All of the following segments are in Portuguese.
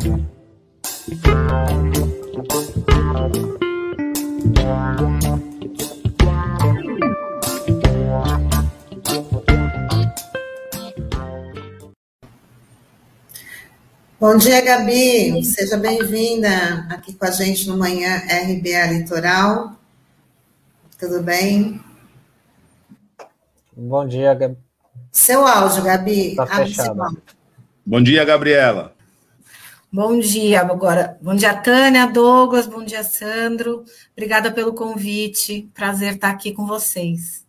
Bom dia, Gabi. Seja bem-vinda aqui com a gente no Manhã RBA Litoral. Tudo bem? Bom dia, Gabi. Seu áudio, Gabi. Está fechado. Bom dia, Gabriela. Bom dia, agora. Bom dia, Tânia, Douglas, bom dia, Sandro. Obrigada pelo convite. Prazer estar aqui com vocês.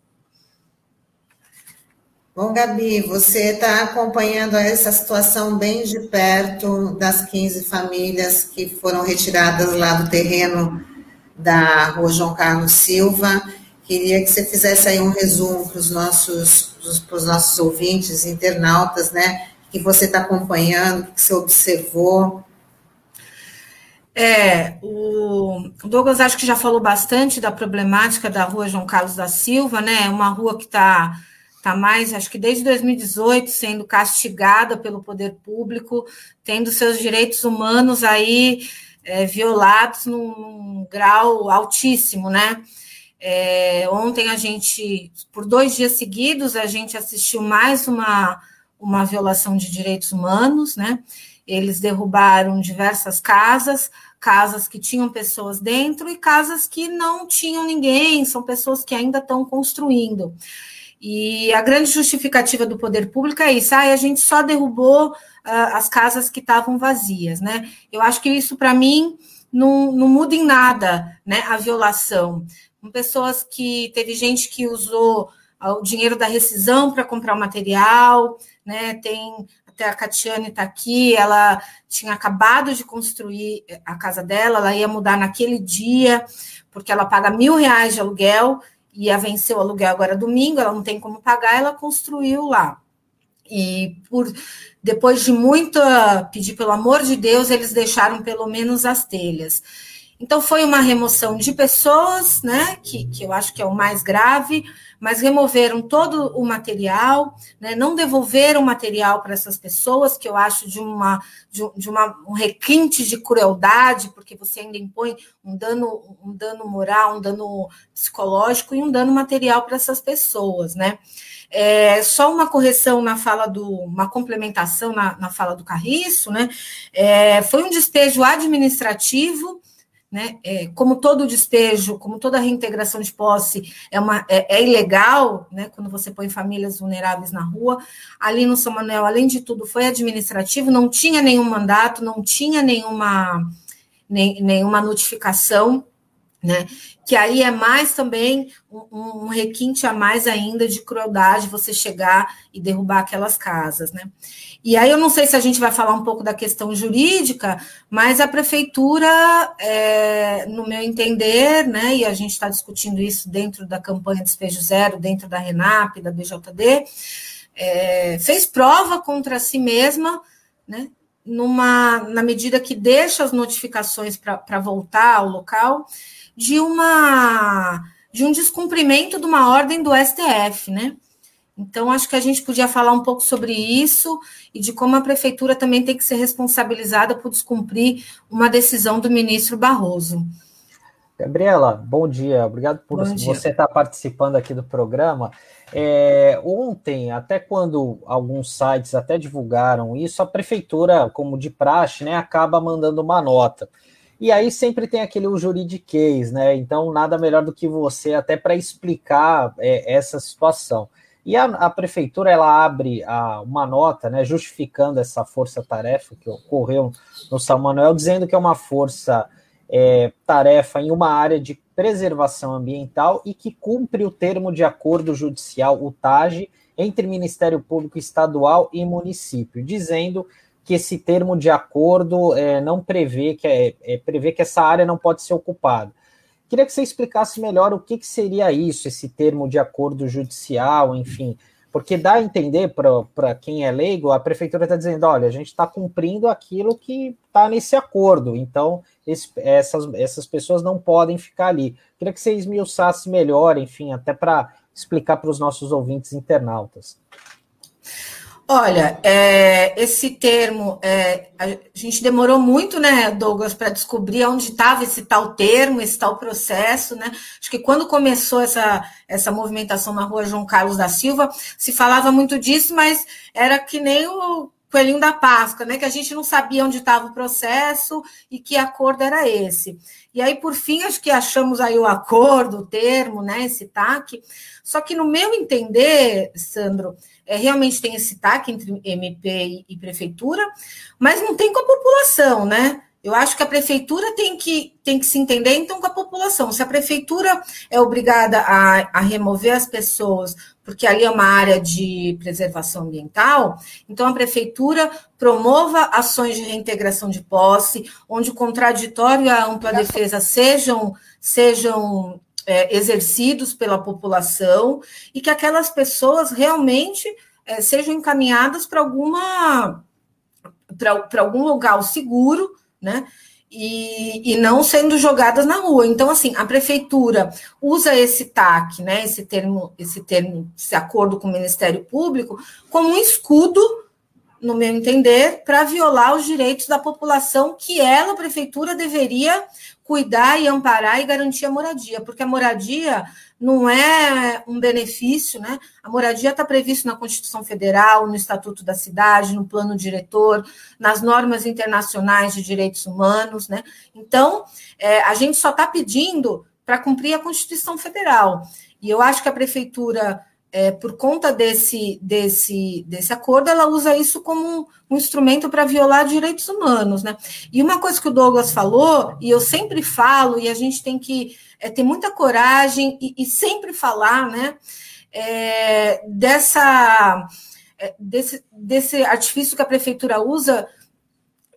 Bom, Gabi, você está acompanhando essa situação bem de perto das 15 famílias que foram retiradas lá do terreno da rua João Carlos Silva. Queria que você fizesse aí um resumo para os nossos, os nossos ouvintes, internautas, né? Que você está acompanhando, que você observou. É, o Douglas acho que já falou bastante da problemática da rua João Carlos da Silva, né? É uma rua que está está mais, acho que desde 2018, sendo castigada pelo poder público, tendo seus direitos humanos aí é, violados num, num, grau altíssimo, né? É, ontem a gente, por dois dias seguidos, a gente assistiu mais uma, uma violação de direitos humanos, né? Eles derrubaram diversas casas, casas que tinham pessoas dentro e casas que não tinham ninguém, são pessoas que ainda estão construindo. E a grande justificativa do poder público é isso: ah, a gente só derrubou uh, as casas que estavam vazias, né? Eu acho que isso, para mim, não, não muda em nada né, a violação. Com pessoas que teve gente que usou o dinheiro da rescisão para comprar o material, né? Tem até a Catiane está aqui, ela tinha acabado de construir a casa dela, ela ia mudar naquele dia, porque ela paga mil reais de aluguel ia vencer o aluguel agora domingo, ela não tem como pagar, ela construiu lá. E por depois de muito pedir pelo amor de Deus, eles deixaram pelo menos as telhas. Então, foi uma remoção de pessoas, né, que, que eu acho que é o mais grave, mas removeram todo o material, né, não devolveram material para essas pessoas, que eu acho de, uma, de, de uma, um requinte de crueldade, porque você ainda impõe um dano, um dano moral, um dano psicológico e um dano material para essas pessoas, né. É, só uma correção na fala do, uma complementação na, na fala do Carriço, né? É, foi um despejo administrativo né? É, como todo despejo, como toda reintegração de posse é, uma, é, é, ilegal, né? quando você põe famílias vulneráveis na rua, ali no São Manuel, além de tudo, foi administrativo, não tinha nenhum mandato, não tinha nenhuma, nem, nenhuma notificação, né? Que aí é mais também um, um, requinte a mais ainda de crueldade você chegar e derrubar aquelas casas, né? E aí eu não sei se a gente vai falar um pouco da questão jurídica, mas a prefeitura, é, no meu entender, né? E a gente está discutindo isso dentro da campanha Despejo Zero, dentro da RENAP, da BJD, é, fez prova contra si mesma, né? Numa, na medida que deixa as notificações para voltar ao local, de uma de um descumprimento de uma ordem do STF, né? Então, acho que a gente podia falar um pouco sobre isso e de como a prefeitura também tem que ser responsabilizada por descumprir uma decisão do ministro Barroso. Gabriela, bom dia. Obrigado por bom você estar participando aqui do programa. É, ontem, até quando alguns sites até divulgaram isso, a prefeitura, como de praxe, né, acaba mandando uma nota. E aí sempre tem aquele juridiquês, né? Então, nada melhor do que você até para explicar é, essa situação. E a, a, prefeitura ela abre a, uma nota, né, justificando essa força-tarefa que ocorreu no São Manuel, dizendo que é uma força-tarefa é, em uma área de preservação ambiental e que cumpre o termo de acordo judicial, o TAG, entre Ministério Público Estadual e município, dizendo que esse termo de acordo é, não prevê que, é, é, prevê que essa área não pode ser ocupada. Queria que você explicasse melhor o que, que seria isso, esse termo de acordo judicial, enfim, porque dá a entender para quem é leigo, a prefeitura está dizendo: olha, a gente está cumprindo aquilo que está nesse acordo, então esse, essas, essas pessoas não podem ficar ali. Queria que você esmiuçasse melhor, enfim, até para explicar para os nossos ouvintes internautas. Olha, é, esse termo, é, a gente demorou muito, né, Douglas, para descobrir onde estava esse tal termo, esse tal processo, né? Acho que quando começou essa, essa movimentação na rua João Carlos da Silva, se falava muito disso, mas era que nem o coelhinho da Páscoa, né? Que a gente não sabia onde estava o processo e que acordo era esse. E aí, por fim, acho que achamos aí o acordo, o termo, né? Esse TAC. Só que no meu entender, Sandro, é, realmente tem esse TAC entre MP e, e prefeitura, mas não tem com a população, né? Eu acho que a prefeitura tem que, tem que se entender, então, com a população. Se a prefeitura é obrigada a, a remover as pessoas, porque ali é uma área de preservação ambiental, então a prefeitura promova ações de reintegração de posse, onde o contraditório e a ampla defesa sejam, sejam é, exercidos pela população e que aquelas pessoas realmente é, sejam encaminhadas para alguma para algum lugar seguro, né? E, e, não sendo jogadas na rua. Então, assim, a prefeitura usa esse TAC, né? Esse termo, esse termo, esse acordo com o Ministério Público, como um escudo no meu entender, para violar os direitos da população que ela, prefeitura, deveria cuidar e amparar e garantir a moradia, porque a moradia não é um benefício, né? A moradia está prevista na Constituição Federal, no Estatuto da Cidade, no plano diretor, nas normas internacionais de direitos humanos, né? Então, é, a gente só está pedindo para cumprir a Constituição Federal. E eu acho que a prefeitura é, por conta desse, desse, desse acordo, ela usa isso como um, um instrumento para violar direitos humanos. Né? E uma coisa que o Douglas falou, e eu sempre falo, e a gente tem que é, ter muita coragem e, e sempre falar né, é, dessa, é, desse, desse artifício que a prefeitura usa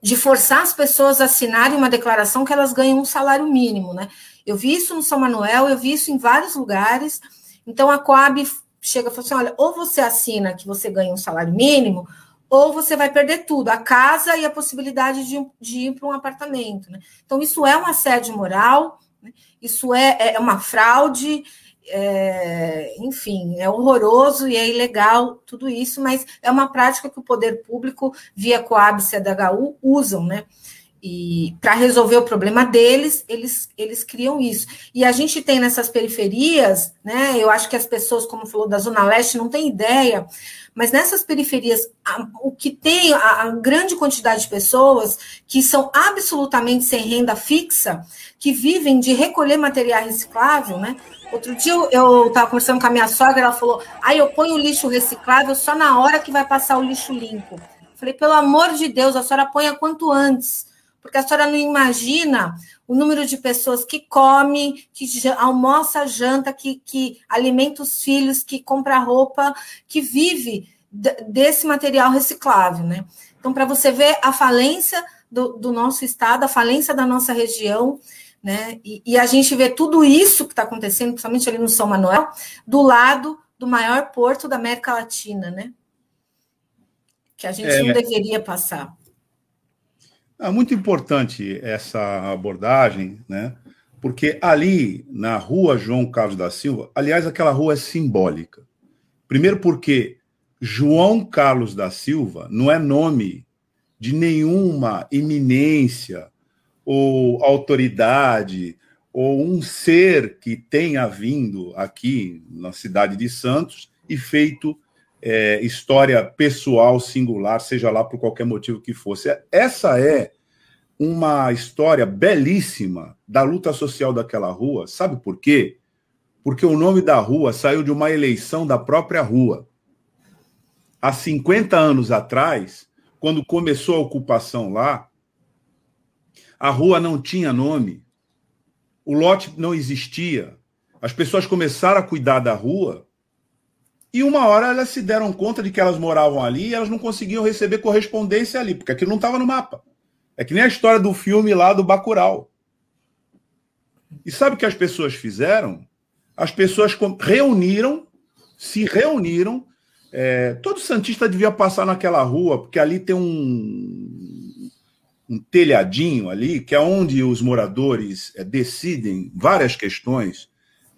de forçar as pessoas a assinarem uma declaração que elas ganham um salário mínimo. Né? Eu vi isso no São Manuel, eu vi isso em vários lugares. Então, a Coab chega e fala assim: olha, ou você assina que você ganha um salário mínimo, ou você vai perder tudo, a casa e a possibilidade de, de ir para um apartamento. Né? Então, isso é um assédio moral, né? isso é, é, é uma fraude, é, enfim, é horroroso e é ilegal tudo isso, mas é uma prática que o poder público, via Coab e CDHU, usam, né? E para resolver o problema deles, eles, eles criam isso. E a gente tem nessas periferias, né? Eu acho que as pessoas, como falou da Zona Leste, não têm ideia, mas nessas periferias, a, o que tem a, a, grande quantidade de pessoas que são absolutamente sem renda fixa, que vivem de recolher material reciclável, né? Outro dia eu estava conversando com a minha sogra, ela falou: ah, eu ponho o lixo reciclável só na hora que vai passar o lixo limpo. falei, pelo amor de Deus, a senhora ponha quanto antes porque a senhora não imagina o número de pessoas que come, que almoça, janta, que, que alimenta os filhos, que compra roupa, que vive desse material reciclável, né? Então, para você ver a falência do, do, nosso estado, a falência da nossa região, né? E, e a gente vê tudo isso que está acontecendo, principalmente ali no São Manuel, do lado do maior porto da América Latina, né? Que a gente é... não deveria passar. É muito importante essa abordagem, né? Porque ali, na rua João Carlos da Silva, aliás, aquela rua é simbólica. Primeiro, porque João Carlos da Silva não é nome de nenhuma eminência ou autoridade ou um ser que tenha vindo aqui na cidade de Santos e feito é, história pessoal, singular, seja lá por qualquer motivo que fosse. Essa é uma história belíssima da luta social daquela rua. Sabe por quê? Porque o nome da rua saiu de uma eleição da própria rua. Há 50 anos atrás, quando começou a ocupação lá, a rua não tinha nome, o lote não existia. As pessoas começaram a cuidar da rua e uma hora elas se deram conta de que elas moravam ali e elas não conseguiam receber correspondência ali, porque aquilo não estava no mapa. É que nem a história do filme lá do Bacurau. E sabe o que as pessoas fizeram? As pessoas reuniram, se reuniram. É, todo Santista devia passar naquela rua, porque ali tem um, um telhadinho ali, que é onde os moradores é, decidem várias questões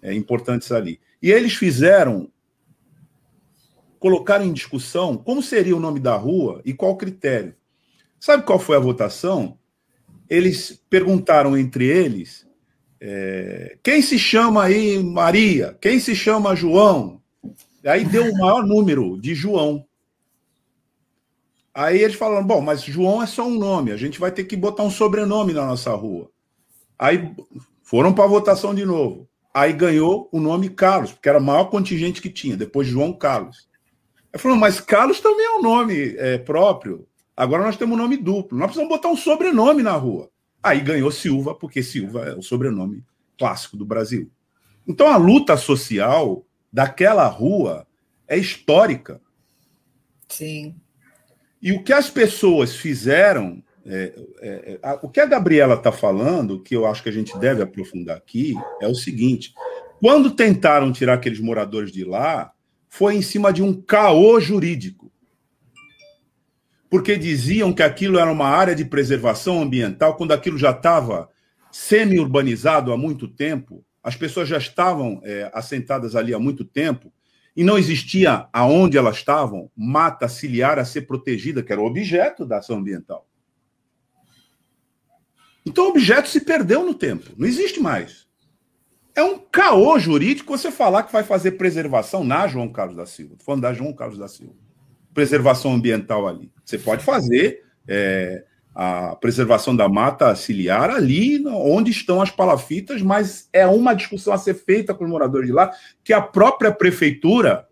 é, importantes ali. E eles fizeram colocaram em discussão como seria o nome da rua e qual critério. Sabe qual foi a votação? Eles perguntaram entre eles é, quem se chama aí Maria, quem se chama João. Aí deu o maior número de João. Aí eles falaram: bom, mas João é só um nome, a gente vai ter que botar um sobrenome na nossa rua. Aí foram para a votação de novo. Aí ganhou o nome Carlos, porque era o maior contingente que tinha, depois João Carlos. Aí falou: mas Carlos também é um nome é, próprio. Agora nós temos um nome duplo. Nós precisamos botar um sobrenome na rua. Aí ganhou Silva, porque Silva é o sobrenome clássico do Brasil. Então a luta social daquela rua é histórica. Sim. E o que as pessoas fizeram, é, é, é, o que a Gabriela está falando, que eu acho que a gente deve aprofundar aqui, é o seguinte: quando tentaram tirar aqueles moradores de lá, foi em cima de um caô jurídico. Porque diziam que aquilo era uma área de preservação ambiental, quando aquilo já estava semi-urbanizado há muito tempo, as pessoas já estavam é, assentadas ali há muito tempo, e não existia aonde elas estavam mata ciliar a ser protegida, que era o objeto da ação ambiental. Então o objeto se perdeu no tempo, não existe mais. É um caô jurídico você falar que vai fazer preservação na João Carlos da Silva. Estou falando da João Carlos da Silva. Preservação ambiental ali. Você pode fazer é, a preservação da mata ciliar ali onde estão as palafitas, mas é uma discussão a ser feita com os moradores de lá, que a própria prefeitura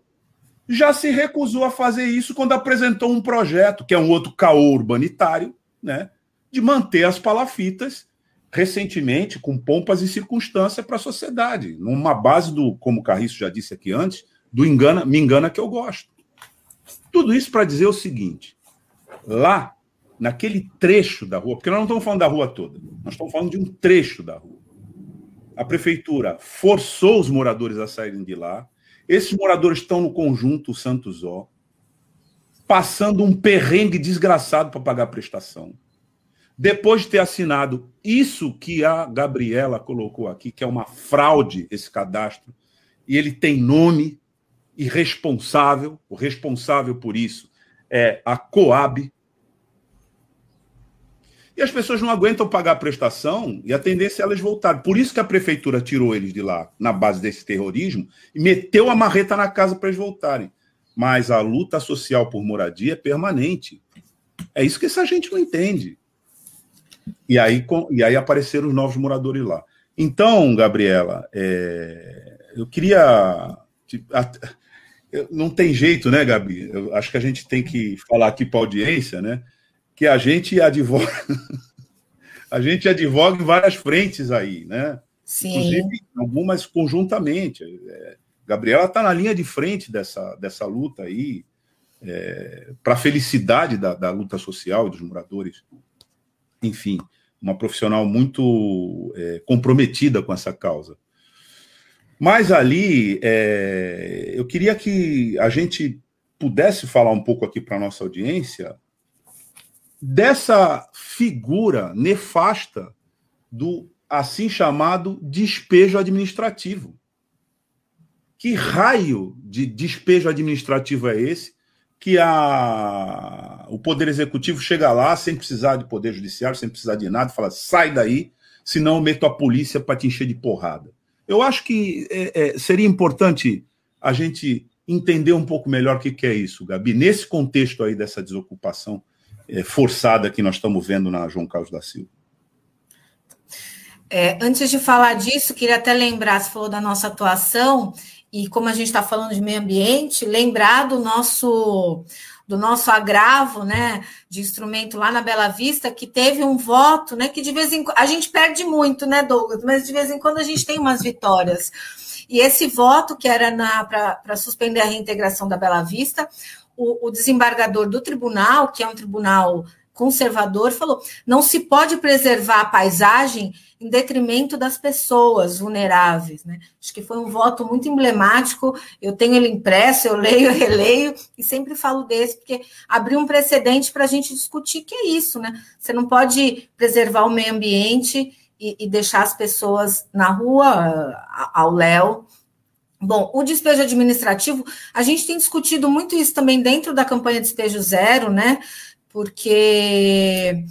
já se recusou a fazer isso quando apresentou um projeto, que é um outro caô urbanitário, né, de manter as palafitas recentemente com pompas e circunstância para a sociedade, numa base do, como o Carriço já disse aqui antes, do engana, me engana que eu gosto. Tudo isso para dizer o seguinte: lá naquele trecho da rua, porque nós não estamos falando da rua toda, nós estamos falando de um trecho da rua. A prefeitura forçou os moradores a saírem de lá. Esses moradores estão no conjunto Santos Ó, passando um perrengue desgraçado para pagar a prestação. Depois de ter assinado isso que a Gabriela colocou aqui, que é uma fraude esse cadastro, e ele tem nome e responsável, o responsável por isso é a Coab, e as pessoas não aguentam pagar a prestação e a tendência é elas voltarem. Por isso que a prefeitura tirou eles de lá, na base desse terrorismo, e meteu a marreta na casa para eles voltarem. Mas a luta social por moradia é permanente. É isso que essa gente não entende. E aí, e aí apareceram os novos moradores lá. Então, Gabriela, é, eu queria. Não tem jeito, né, Gabi? Eu acho que a gente tem que falar aqui para a audiência, né? que a gente advoga, a gente advoga em várias frentes aí, né? Sim. Inclusive, algumas conjuntamente. É, Gabriela está na linha de frente dessa, dessa luta aí, é, para a felicidade da, da luta social dos moradores. Enfim, uma profissional muito é, comprometida com essa causa. Mas ali, é, eu queria que a gente pudesse falar um pouco aqui para nossa audiência dessa figura nefasta do assim chamado despejo administrativo. Que raio de despejo administrativo é esse que a, o Poder Executivo chega lá sem precisar de Poder Judiciário, sem precisar de nada, fala sai daí, senão eu meto a polícia para te encher de porrada. Eu acho que é, é, seria importante a gente entender um pouco melhor o que, que é isso, Gabi, nesse contexto aí dessa desocupação é, forçada que nós estamos vendo na João Carlos da Silva. É, antes de falar disso, queria até lembrar, você falou da nossa atuação, e como a gente está falando de meio ambiente, lembrar do nosso do nosso agravo, né, de instrumento lá na Bela Vista, que teve um voto, né, que de vez em quando a gente perde muito, né, Douglas, mas de vez em quando a gente tem umas vitórias. E esse voto que era para suspender a reintegração da Bela Vista, o, o desembargador do tribunal, que é um tribunal conservador, falou: não se pode preservar a paisagem em detrimento das pessoas vulneráveis. Né? Acho que foi um voto muito emblemático. Eu tenho ele impresso, eu leio, eu releio, e sempre falo desse, porque abriu um precedente para a gente discutir que é isso, né? Você não pode preservar o meio ambiente e, e deixar as pessoas na rua, ao léu, Bom, o despejo administrativo, a gente tem discutido muito isso também dentro da campanha Despejo Zero, né? Porque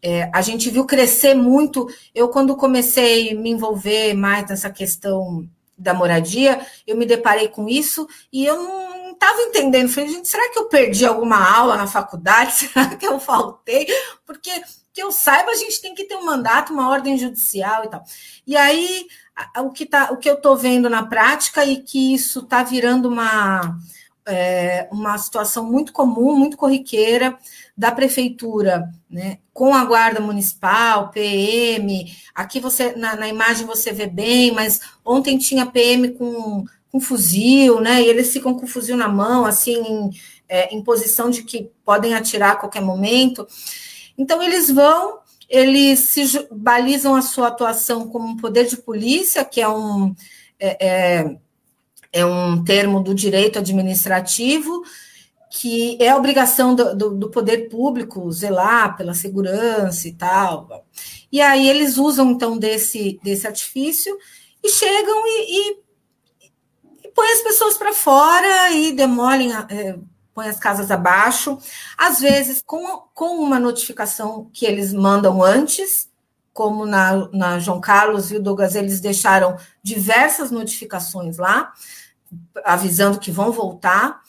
é, a gente viu crescer muito. Eu, quando comecei a me envolver mais nessa questão da moradia, eu me deparei com isso e eu não estava entendendo. Falei, gente, será que eu perdi alguma aula na faculdade? Será que eu faltei? Porque que eu saiba, a gente tem que ter um mandato, uma ordem judicial e tal. E aí, o que, tá, o que eu estou vendo na prática e que isso está virando uma, é, uma situação muito comum, muito corriqueira da prefeitura, né, com a guarda municipal, PM. Aqui você na, na imagem você vê bem, mas ontem tinha PM com, com fuzil, né? E eles ficam com fuzil na mão, assim, em, é, em posição de que podem atirar a qualquer momento. Então eles vão, eles se balizam a sua atuação como um poder de polícia, que é um é, é, um termo do direito administrativo, que é obrigação do, do, do, poder público zelar pela segurança e tal. E aí eles usam, então, desse, desse artifício e chegam e, e, e põem as pessoas para fora e demolem, é, põem as casas abaixo, às vezes com, com uma notificação que eles mandam antes, como na, na João Carlos e o Douglas, eles deixaram diversas notificações lá, avisando que vão voltar.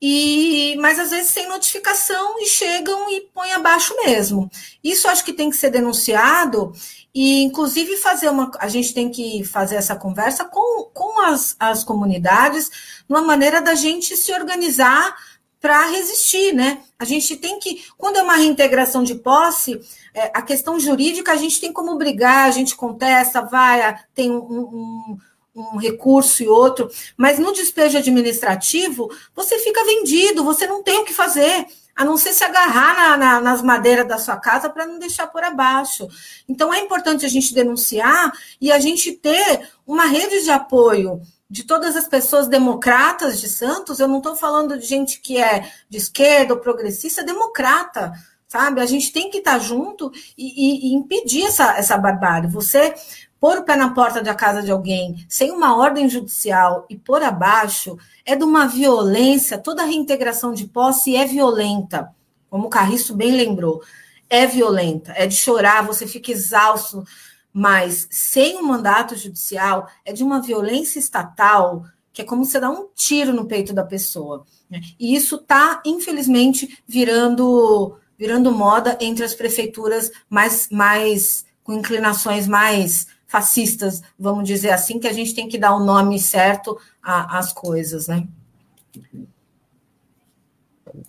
E, mas às vezes sem notificação e chegam e põem abaixo mesmo. Isso acho que tem que ser denunciado e, inclusive, fazer uma. A gente tem que fazer essa conversa com, com as, as comunidades, uma maneira da gente se organizar para resistir, né? A gente tem que, quando é uma reintegração de posse, é, a questão jurídica a gente tem como brigar, a gente contesta, vai, tem um, um um recurso e outro, mas no despejo administrativo, você fica vendido, você não tem o que fazer, a não ser se agarrar na, na, nas madeiras da sua casa para não deixar por abaixo. Então, é importante a gente denunciar e a gente ter uma rede de apoio de todas as pessoas democratas de Santos. Eu não estou falando de gente que é de esquerda ou progressista, é democrata sabe? A gente tem que estar junto e, e, e, impedir essa, essa barbárie. Você pôr o pé na porta da casa de alguém sem uma ordem judicial e pôr abaixo é de uma violência, toda reintegração de posse é violenta, como o Carriço bem lembrou, é violenta, é de chorar, você fica exausto, mas sem um mandato judicial é de uma violência estatal que é como você dar um tiro no peito da pessoa. Né? E isso está, infelizmente, virando virando moda entre as prefeituras mais, mais com inclinações mais fascistas, vamos dizer assim, que a gente tem que dar o nome certo às coisas, né?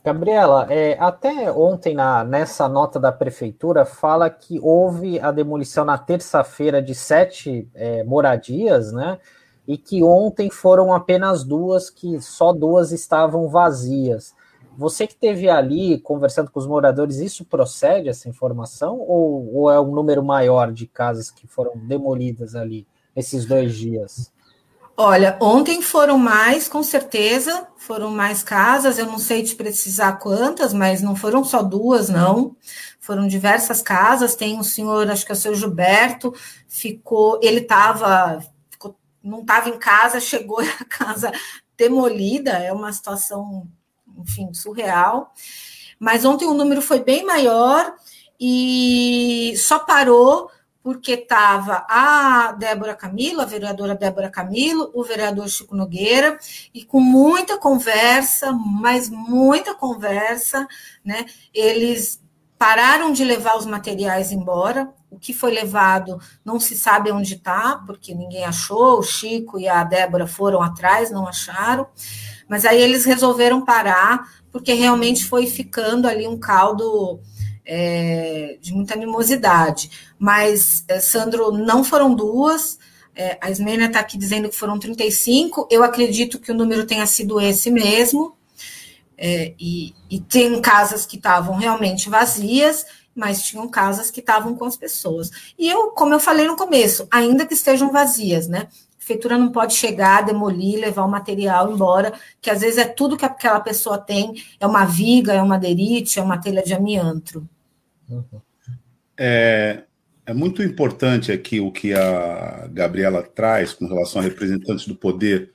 Gabriela, é, até ontem na, nessa nota da prefeitura fala que houve a demolição na terça-feira de sete é, moradias, né? E que ontem foram apenas duas, que só duas estavam vazias. Você que teve ali conversando com os moradores, isso procede essa informação ou, ou, é um número maior de casas que foram demolidas ali esses dois dias? Olha, ontem foram mais, com certeza, foram mais casas. Eu não sei te precisar quantas, mas não foram só duas, não. Foram diversas casas. Tem um senhor, acho que é o seu Gilberto, ficou, ele estava, não estava em casa, chegou a casa demolida. É uma situação enfim, surreal. Mas ontem o número foi bem maior e só parou porque estava a Débora Camilo, a vereadora Débora Camilo, o vereador Chico Nogueira, e com muita conversa, mas muita conversa, né? Eles pararam de levar os materiais embora. O que foi levado não se sabe onde está, porque ninguém achou. O Chico e a Débora foram atrás, não acharam. Mas aí eles resolveram parar, porque realmente foi ficando ali um caldo é, de muita animosidade. Mas, é, Sandro, não foram duas. É, a Ismênia está aqui dizendo que foram 35. Eu acredito que o número tenha sido esse mesmo. É, e, e tem casas que estavam realmente vazias, mas tinham casas que estavam com as pessoas. E eu, como eu falei no começo, ainda que estejam vazias, né? prefeitura não pode chegar, demolir, levar o material embora, que às vezes é tudo que aquela pessoa tem, é uma viga, é uma derite, é uma telha de amianto. É, é muito importante aqui o que a Gabriela traz com relação a representantes do poder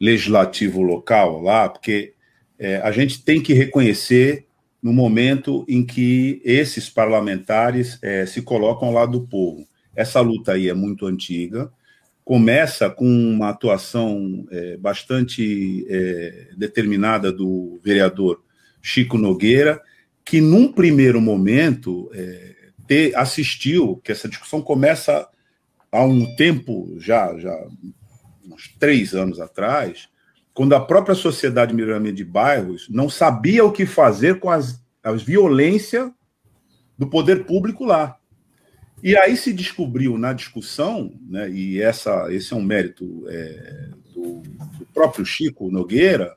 legislativo local lá, porque é, a gente tem que reconhecer no momento em que esses parlamentares é, se colocam ao lado do povo. Essa luta aí é muito antiga, começa com uma atuação é, bastante é, determinada do vereador Chico Nogueira, que num primeiro momento é, assistiu, que essa discussão começa há um tempo já, já uns três anos atrás, quando a própria sociedade melhoramento de bairros não sabia o que fazer com as, as violência do poder público lá. E aí se descobriu na discussão, né, e essa, esse é um mérito é, do, do, próprio Chico Nogueira,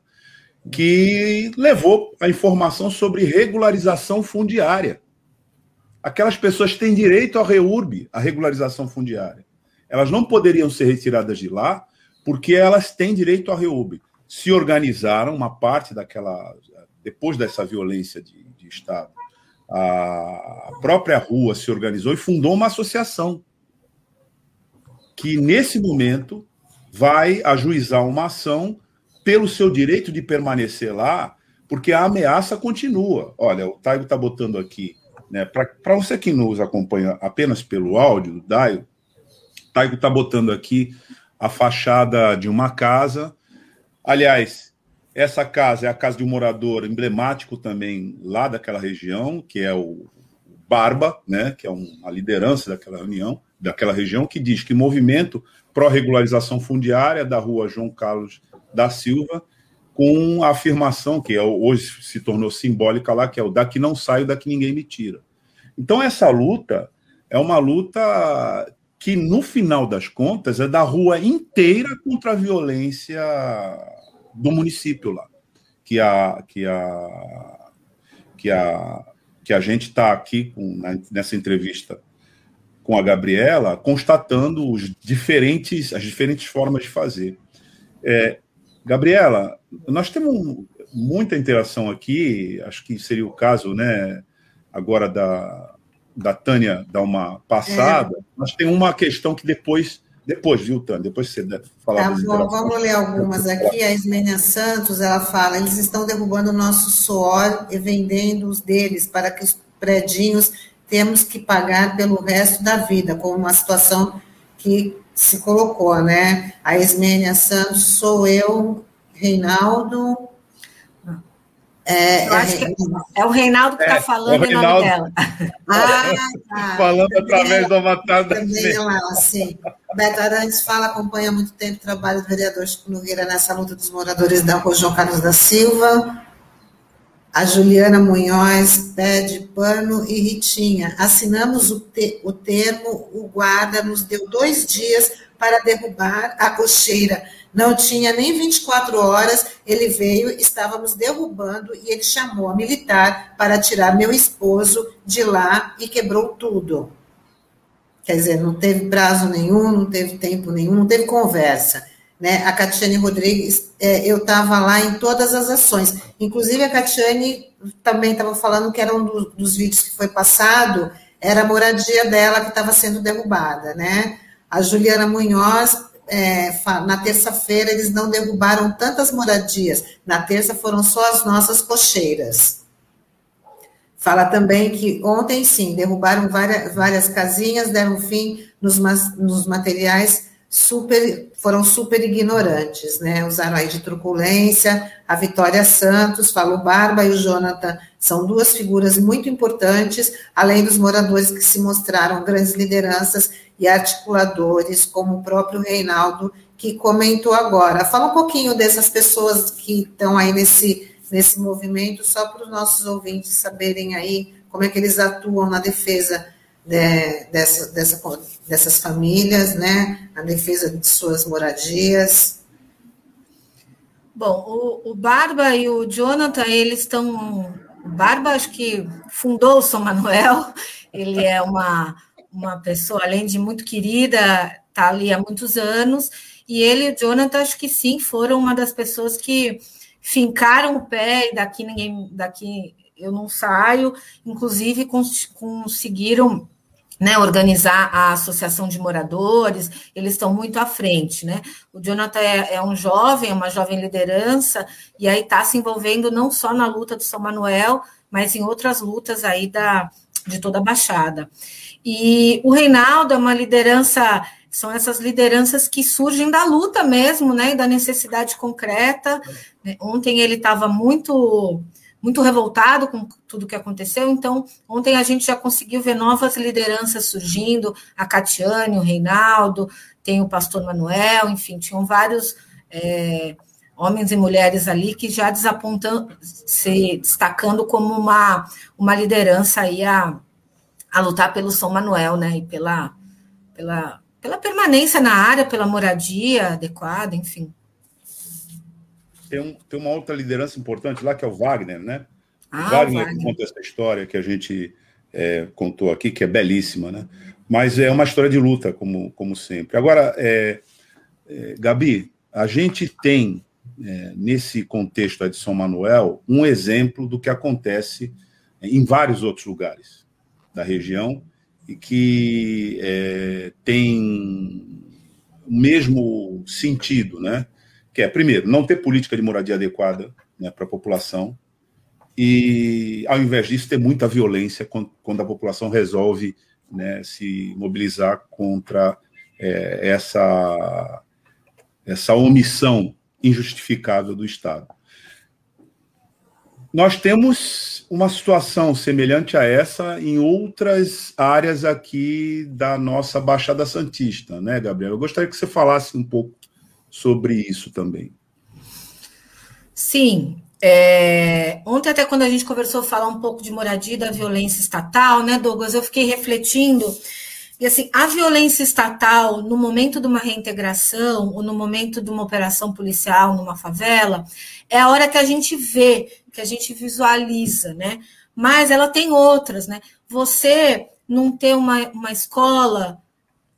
que levou a informação sobre regularização fundiária. Aquelas pessoas têm direito ao REURB, a regularização fundiária. Elas não poderiam ser retiradas de lá porque elas têm direito ao REURB se organizaram, uma parte daquela. Depois dessa violência de, de Estado, a própria rua se organizou e fundou uma associação que, nesse momento, vai ajuizar uma ação pelo seu direito de permanecer lá, porque a ameaça continua. Olha, o Taigo está botando aqui, né, para você que nos acompanha apenas pelo áudio, Daio, Taigo está botando aqui a fachada de uma casa Aliás, essa casa é a casa de um morador emblemático também lá daquela região, que é o Barba, né, que é uma liderança daquela reunião, daquela região, que diz que movimento pró-regularização fundiária da rua João Carlos da Silva, com a afirmação que é, hoje se tornou simbólica lá, que é o daqui não saio, daqui ninguém me tira. Então, essa luta é uma luta que, no final das contas, é da rua inteira contra a violência do município lá, que a que a que a que a gente está aqui com, nessa entrevista com a Gabriela constatando os diferentes as diferentes formas de fazer. É, Gabriela, nós temos muita interação aqui, acho que seria o caso, né, agora da da Tânia dar uma passada, é. mas tem uma questão que depois depois, viu, Tânia? Depois você falar. Tá bom, vamos ler algumas aqui. A Ismênia Santos, ela fala, eles estão derrubando o nosso suor e vendendo os deles para que os predinhos temos que pagar pelo resto da vida, como uma situação que se colocou, né? A Ismênia Santos, sou eu, Reinaldo, é, eu é acho que é o Reinaldo que está é, falando em nome dela. Ah, tá. Falando através da matada. Também lá, sim. Beto Arantes fala, acompanha há muito tempo o trabalho do vereador Chico Nogueira nessa luta dos moradores da rua João Carlos da Silva. A Juliana Munhoz pede pano e Ritinha. Assinamos o, te, o termo, o guarda nos deu dois dias para derrubar a cocheira não tinha nem 24 horas, ele veio, estávamos derrubando e ele chamou a militar para tirar meu esposo de lá e quebrou tudo. Quer dizer, não teve prazo nenhum, não teve tempo nenhum, não teve conversa. Né? A Catiane Rodrigues, é, eu estava lá em todas as ações. Inclusive, a Catiane também estava falando que era um do, dos vídeos que foi passado, era a moradia dela que estava sendo derrubada. Né? A Juliana Munhoz é, na terça-feira eles não derrubaram tantas moradias, na terça foram só as nossas cocheiras. Fala também que ontem, sim, derrubaram várias, várias casinhas, deram fim nos, nos materiais super, foram super ignorantes, né? Usaram aí de truculência. A Vitória Santos, falou Barba e o Jonathan são duas figuras muito importantes, além dos moradores que se mostraram grandes lideranças e articuladores, como o próprio Reinaldo, que comentou agora. Fala um pouquinho dessas pessoas que estão aí nesse, nesse movimento, só para os nossos ouvintes saberem aí como é que eles atuam na defesa de, dessa, dessa, dessas famílias, né? Na defesa de suas moradias. Bom, o, o Barba e o Jonathan, eles estão. O Barba, acho que fundou o São Manuel, ele é uma uma pessoa, além de muito querida, está ali há muitos anos, e ele e o Jonathan, acho que sim, foram uma das pessoas que fincaram o pé e daqui ninguém, daqui eu não saio, inclusive cons conseguiram né, organizar a associação de moradores, eles estão muito à frente, né? O Jonathan é, é um jovem, é uma jovem liderança, e aí está se envolvendo não só na luta do São Manuel, mas em outras lutas aí da, de toda a Baixada. E o Reinaldo é uma liderança, são essas lideranças que surgem da luta mesmo, né, da necessidade concreta. Ontem ele estava muito muito revoltado com tudo que aconteceu. Então, ontem a gente já conseguiu ver novas lideranças surgindo, a Catiane, o Reinaldo, tem o pastor Manuel, enfim, tinham vários é, homens e mulheres ali que já desapontam, se destacando como uma, uma liderança aí a, a lutar pelo São Manuel, né? E pela, pela, pela permanência na área, pela moradia adequada, enfim tem, um, tem uma outra liderança importante lá, que é o Wagner, né? Ah, Wagner, Wagner conta essa história que a gente é, contou aqui, que é belíssima, né? Mas é uma história de luta, como, como sempre. Agora, é, é, Gabi, a gente tem, é, nesse contexto de São Manuel, um exemplo do que acontece em vários outros lugares da região e que é, tem o mesmo sentido, né? Que é, primeiro, não ter política de moradia adequada né, para a população, e, ao invés disso, ter muita violência quando, quando a população resolve né, se mobilizar contra é, essa, essa omissão injustificável do Estado. Nós temos uma situação semelhante a essa em outras áreas aqui da nossa Baixada Santista, né, Gabriel? Eu gostaria que você falasse um pouco sobre isso também. Sim. É... Ontem, até quando a gente conversou, falar um pouco de moradia da violência estatal, né, Douglas? Eu fiquei refletindo. E assim, a violência estatal, no momento de uma reintegração, ou no momento de uma operação policial numa favela, é a hora que a gente vê, que a gente visualiza, né? Mas ela tem outras, né? Você não ter uma, uma escola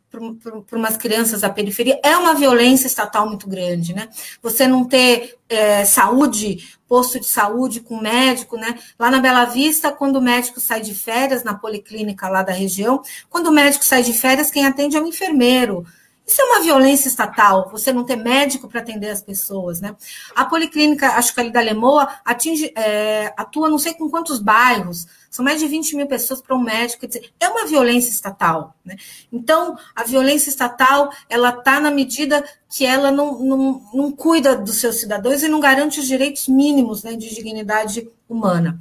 para umas crianças da periferia é uma violência estatal muito grande, né? Você não ter é, saúde, posto de saúde com médico, né? Lá na Bela Vista, quando o médico sai de férias na policlínica lá da região, quando o médico sai de férias, quem atende é o enfermeiro. Isso é uma violência estatal, você não ter médico para atender as pessoas, né? A policlínica, acho que ali da Lemoa, atinge, é, atua não sei com quantos bairros, são mais de 20 mil pessoas para um médico, dizer, é uma violência estatal, né? Então, a violência estatal, ela está na medida que ela não, não, não cuida dos seus cidadãos e não garante os direitos mínimos né, de dignidade humana.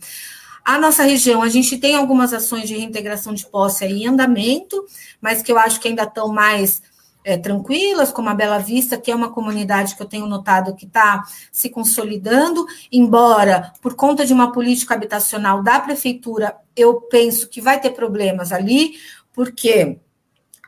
A nossa região, a gente tem algumas ações de reintegração de posse aí em andamento, mas que eu acho que ainda estão mais é, tranquilas, como a Bela Vista, que é uma comunidade que eu tenho notado que está se consolidando, embora por conta de uma política habitacional da prefeitura, eu penso que vai ter problemas ali, porque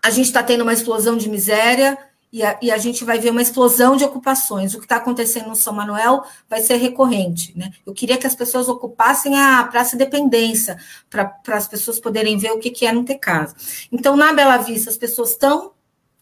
a gente está tendo uma explosão de miséria. E a, e a, gente vai ver uma explosão de ocupações. O que está acontecendo no São Manuel vai ser recorrente. Né? Eu queria que as pessoas ocupassem a Praça Dependência, para as pessoas poderem ver o que, que é não ter casa. Então, na Bela Vista, as pessoas estão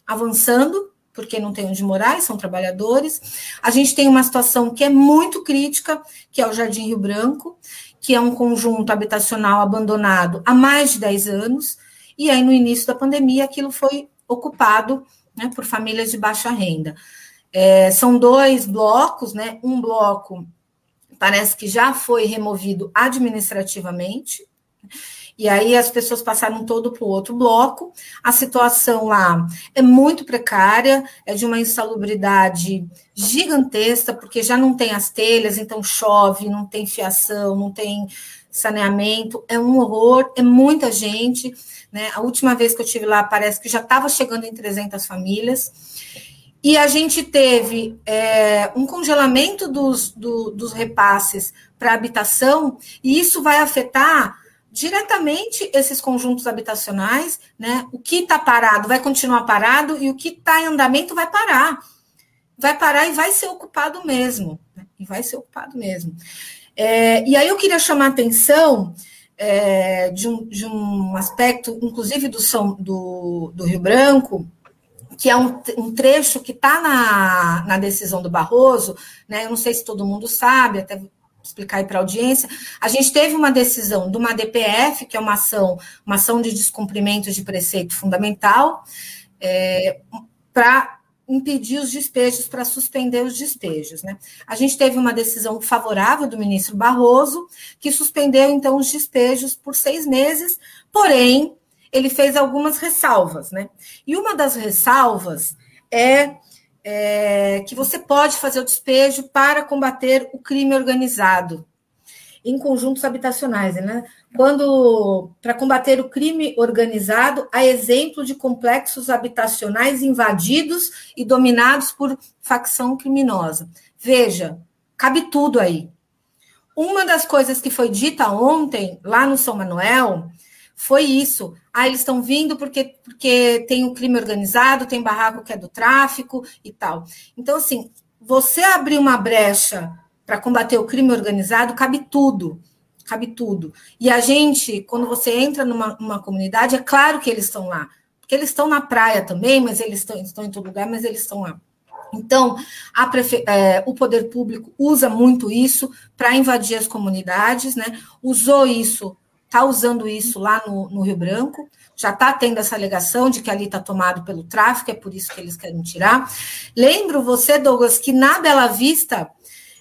avançando, porque não tem onde morar, são trabalhadores. A gente tem uma situação que é muito crítica, que é o Jardim Rio Branco, que é um conjunto habitacional abandonado há mais de 10 anos, e aí no início da pandemia aquilo foi ocupado né, por famílias de baixa renda. É, são dois blocos, né? Um bloco parece que já foi removido administrativamente, e aí as pessoas passaram todo para o outro bloco. A situação lá é muito precária, é de uma insalubridade gigantesca, porque já não tem as telhas, então chove, não tem fiação, não tem saneamento, é um horror, é muita gente. Né? A última vez que eu tive lá, parece que já estava chegando em 300 famílias. E a gente teve é, um congelamento dos, do, dos repasses para habitação, e isso vai afetar diretamente esses conjuntos habitacionais, né? O que está parado vai continuar parado e o que está em andamento vai parar. Vai parar e vai ser ocupado mesmo. Né? E vai ser ocupado mesmo. É, e aí eu queria chamar a atenção é, de, um, de, um, aspecto, inclusive do, São, do, do Rio Branco, que é um, um trecho que está na, na decisão do Barroso, né? Eu não sei se todo mundo sabe, até explicar aí para a audiência. A gente teve uma decisão de uma DPF, que é uma ação, uma ação de descumprimento de preceito fundamental, é, para impedir os despejos, para suspender os despejos. Né? A gente teve uma decisão favorável do ministro Barroso, que suspendeu, então, os despejos por seis meses, porém, ele fez algumas ressalvas. Né? E uma das ressalvas é é, que você pode fazer o despejo para combater o crime organizado em conjuntos habitacionais, né? Quando para combater o crime organizado, a exemplo de complexos habitacionais invadidos e dominados por facção criminosa. Veja, cabe tudo aí. Uma das coisas que foi dita ontem lá no São Manuel foi isso. Ah, eles estão vindo porque, porque tem o crime organizado, tem barraco que é do tráfico e tal. Então, assim, você abrir uma brecha para combater o crime organizado, cabe tudo. Cabe tudo. E a gente, quando você entra numa, numa comunidade, é claro que eles estão lá. Porque eles estão na praia também, mas eles estão, estão em todo lugar, mas eles estão lá. Então, prefe... é, o poder público usa muito isso para invadir as comunidades, né? Usou isso está usando isso lá no, no Rio Branco, já está tendo essa alegação de que ali está tomado pelo tráfico, é por isso que eles querem tirar. Lembro você, Douglas, que na Bela Vista,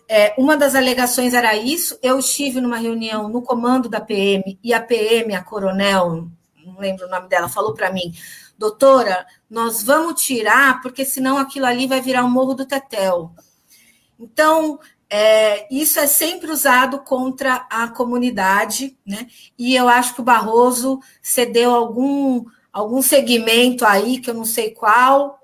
é, uma das alegações era isso. Eu estive numa reunião no comando da PM e a PM, a coronel, não lembro o nome dela, falou para mim, doutora, nós vamos tirar, porque senão aquilo ali vai virar um morro do Tetel. Então, é, isso é sempre usado contra a comunidade, né? E eu acho que o Barroso cedeu algum, algum segmento aí, que eu não sei qual,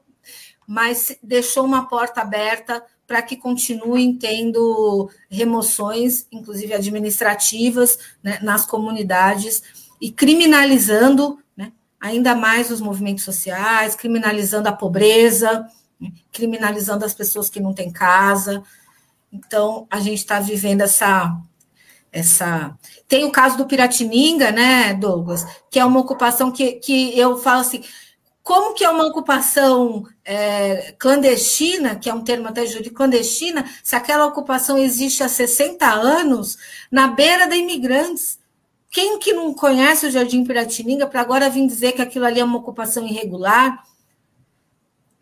mas deixou uma porta aberta para que continuem tendo remoções, inclusive administrativas, né, nas comunidades e criminalizando né, ainda mais os movimentos sociais, criminalizando a pobreza, né, criminalizando as pessoas que não têm casa. Então, a gente está vivendo essa, essa. Tem o caso do Piratininga, né, Douglas? Que é uma ocupação que, que eu falo assim. Como que é uma ocupação é, clandestina, que é um termo até jurídico, clandestina, se aquela ocupação existe há 60 anos, na beira de imigrantes? Quem que não conhece o Jardim Piratininga para agora vir dizer que aquilo ali é uma ocupação irregular?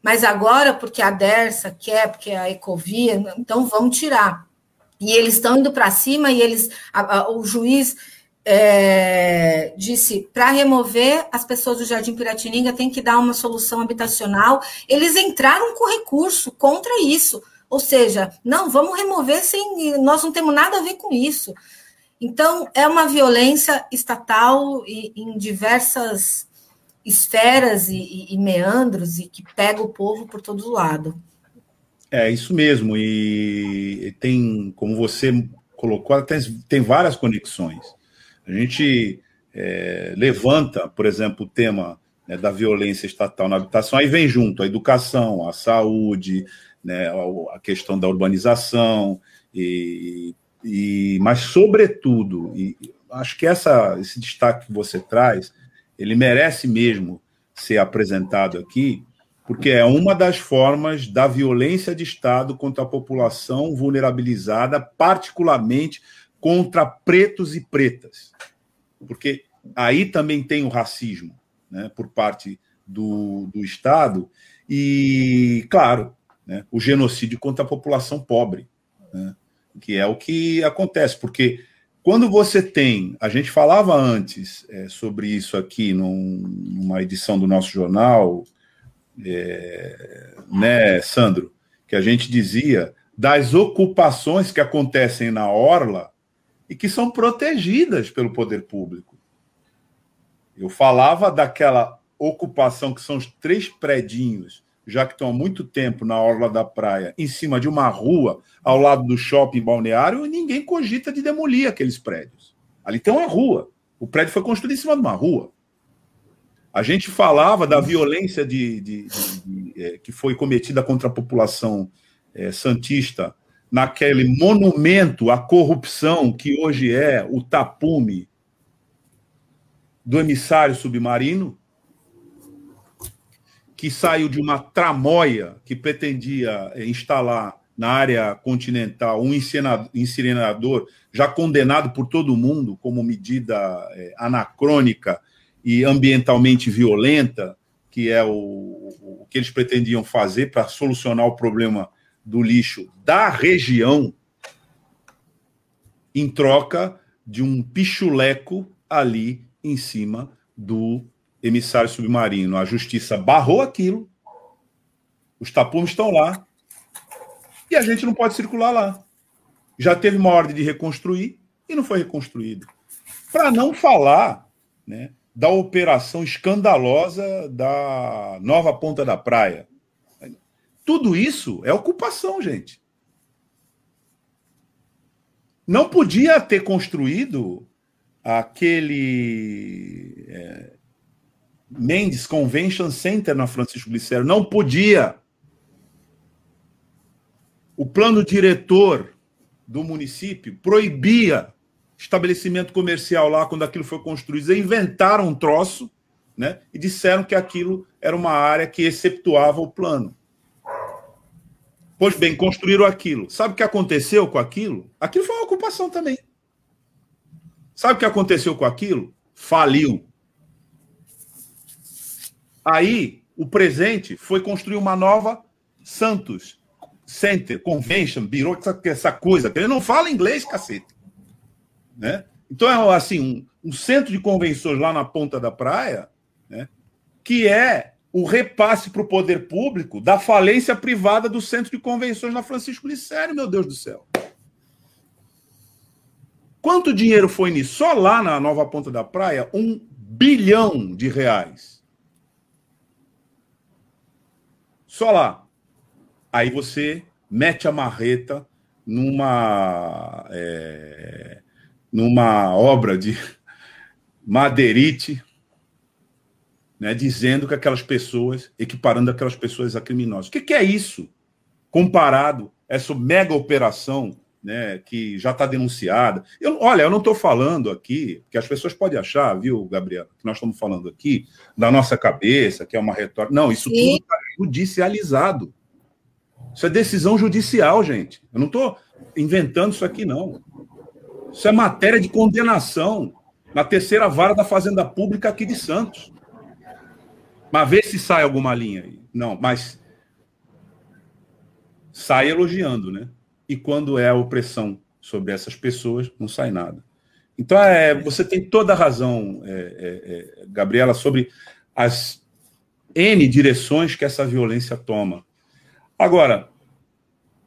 Mas agora, porque a Dersa quer, porque a Ecovia, então vamos tirar. E eles estão indo para cima e eles, a, a, o juiz é, disse para remover as pessoas do Jardim Piratininga tem que dar uma solução habitacional. Eles entraram com recurso contra isso. Ou seja, não, vamos remover sem. Nós não temos nada a ver com isso. Então, é uma violência estatal e, em diversas esferas e, e, meandros e que pega o povo por todo lado. É isso mesmo, e tem, como você colocou, tem, tem várias conexões. A gente é, levanta, por exemplo, o tema né, da violência estatal na habitação, aí vem junto a educação, a saúde, né, a, questão da urbanização, e, e mas, sobretudo, e acho que essa, esse destaque que você traz ele merece mesmo ser apresentado aqui, porque é uma das formas da violência de Estado contra a população vulnerabilizada, particularmente contra pretos e pretas. Porque aí também tem o racismo né, por parte do, do Estado, e, claro, né, o genocídio contra a população pobre, né, que é o que acontece, porque quando você tem, a gente falava antes é, sobre isso aqui num, numa edição do nosso jornal, é, né, Sandro, que a gente dizia das ocupações que acontecem na orla e que são protegidas pelo poder público. Eu falava daquela ocupação que são os três predinhos já que estão há muito tempo na orla da praia, em cima de uma rua, ao lado do shopping balneário, ninguém cogita de demolir aqueles prédios. Ali tem uma rua. O prédio foi construído em cima de uma rua. A gente falava da violência de, de, de, de é, que foi cometida contra a população é, santista naquele monumento à corrupção que hoje é o tapume do emissário submarino, que saiu de uma tramóia que pretendia eh, instalar na área continental, um incinerador já condenado por todo mundo como medida é, anacrônica e ambientalmente violenta, que é o, o que eles pretendiam fazer para solucionar o problema do lixo da região, em troca de um pichuleco ali em cima do emissário submarino. A justiça barrou aquilo, os tapumes estão lá, e a gente não pode circular lá. Já teve uma ordem de reconstruir e não foi reconstruído. Para não falar né, da operação escandalosa da nova Ponta da Praia. Tudo isso é ocupação, gente. Não podia ter construído aquele é, Mendes Convention Center na Francisco Glicério. Não podia. O plano diretor do município proibia estabelecimento comercial lá quando aquilo foi construído. Eles inventaram um troço né, e disseram que aquilo era uma área que exceptuava o plano. Pois bem, construíram aquilo. Sabe o que aconteceu com aquilo? Aquilo foi uma ocupação também. Sabe o que aconteceu com aquilo? Faliu. Aí, o presente foi construir uma nova Santos Center, Convention, Bureau, essa, essa coisa. Ele não fala inglês, cacete. Né? Então, é assim, um, um centro de convenções lá na ponta da praia, né, que é o repasse para o poder público da falência privada do centro de convenções na Francisco Licério, meu Deus do céu. Quanto dinheiro foi nisso? Só lá na nova ponta da praia, um bilhão de reais. Só lá. Aí você mete a marreta numa, é, numa obra de madeirite, né, dizendo que aquelas pessoas, equiparando aquelas pessoas a criminosos. O que, que é isso? Comparado a essa mega operação né, que já está denunciada. Eu, olha, eu não estou falando aqui, que as pessoas podem achar, viu, Gabriela, que nós estamos falando aqui da nossa cabeça, que é uma retórica. Não, isso Sim. tudo está judicializado. Isso é decisão judicial, gente. Eu não estou inventando isso aqui, não. Isso é matéria de condenação na terceira vara da Fazenda Pública aqui de Santos. Mas vê se sai alguma linha aí. Não, mas sai elogiando, né? E quando é a opressão sobre essas pessoas, não sai nada. Então, é, você tem toda a razão, é, é, é Gabriela, sobre as N direções que essa violência toma. Agora,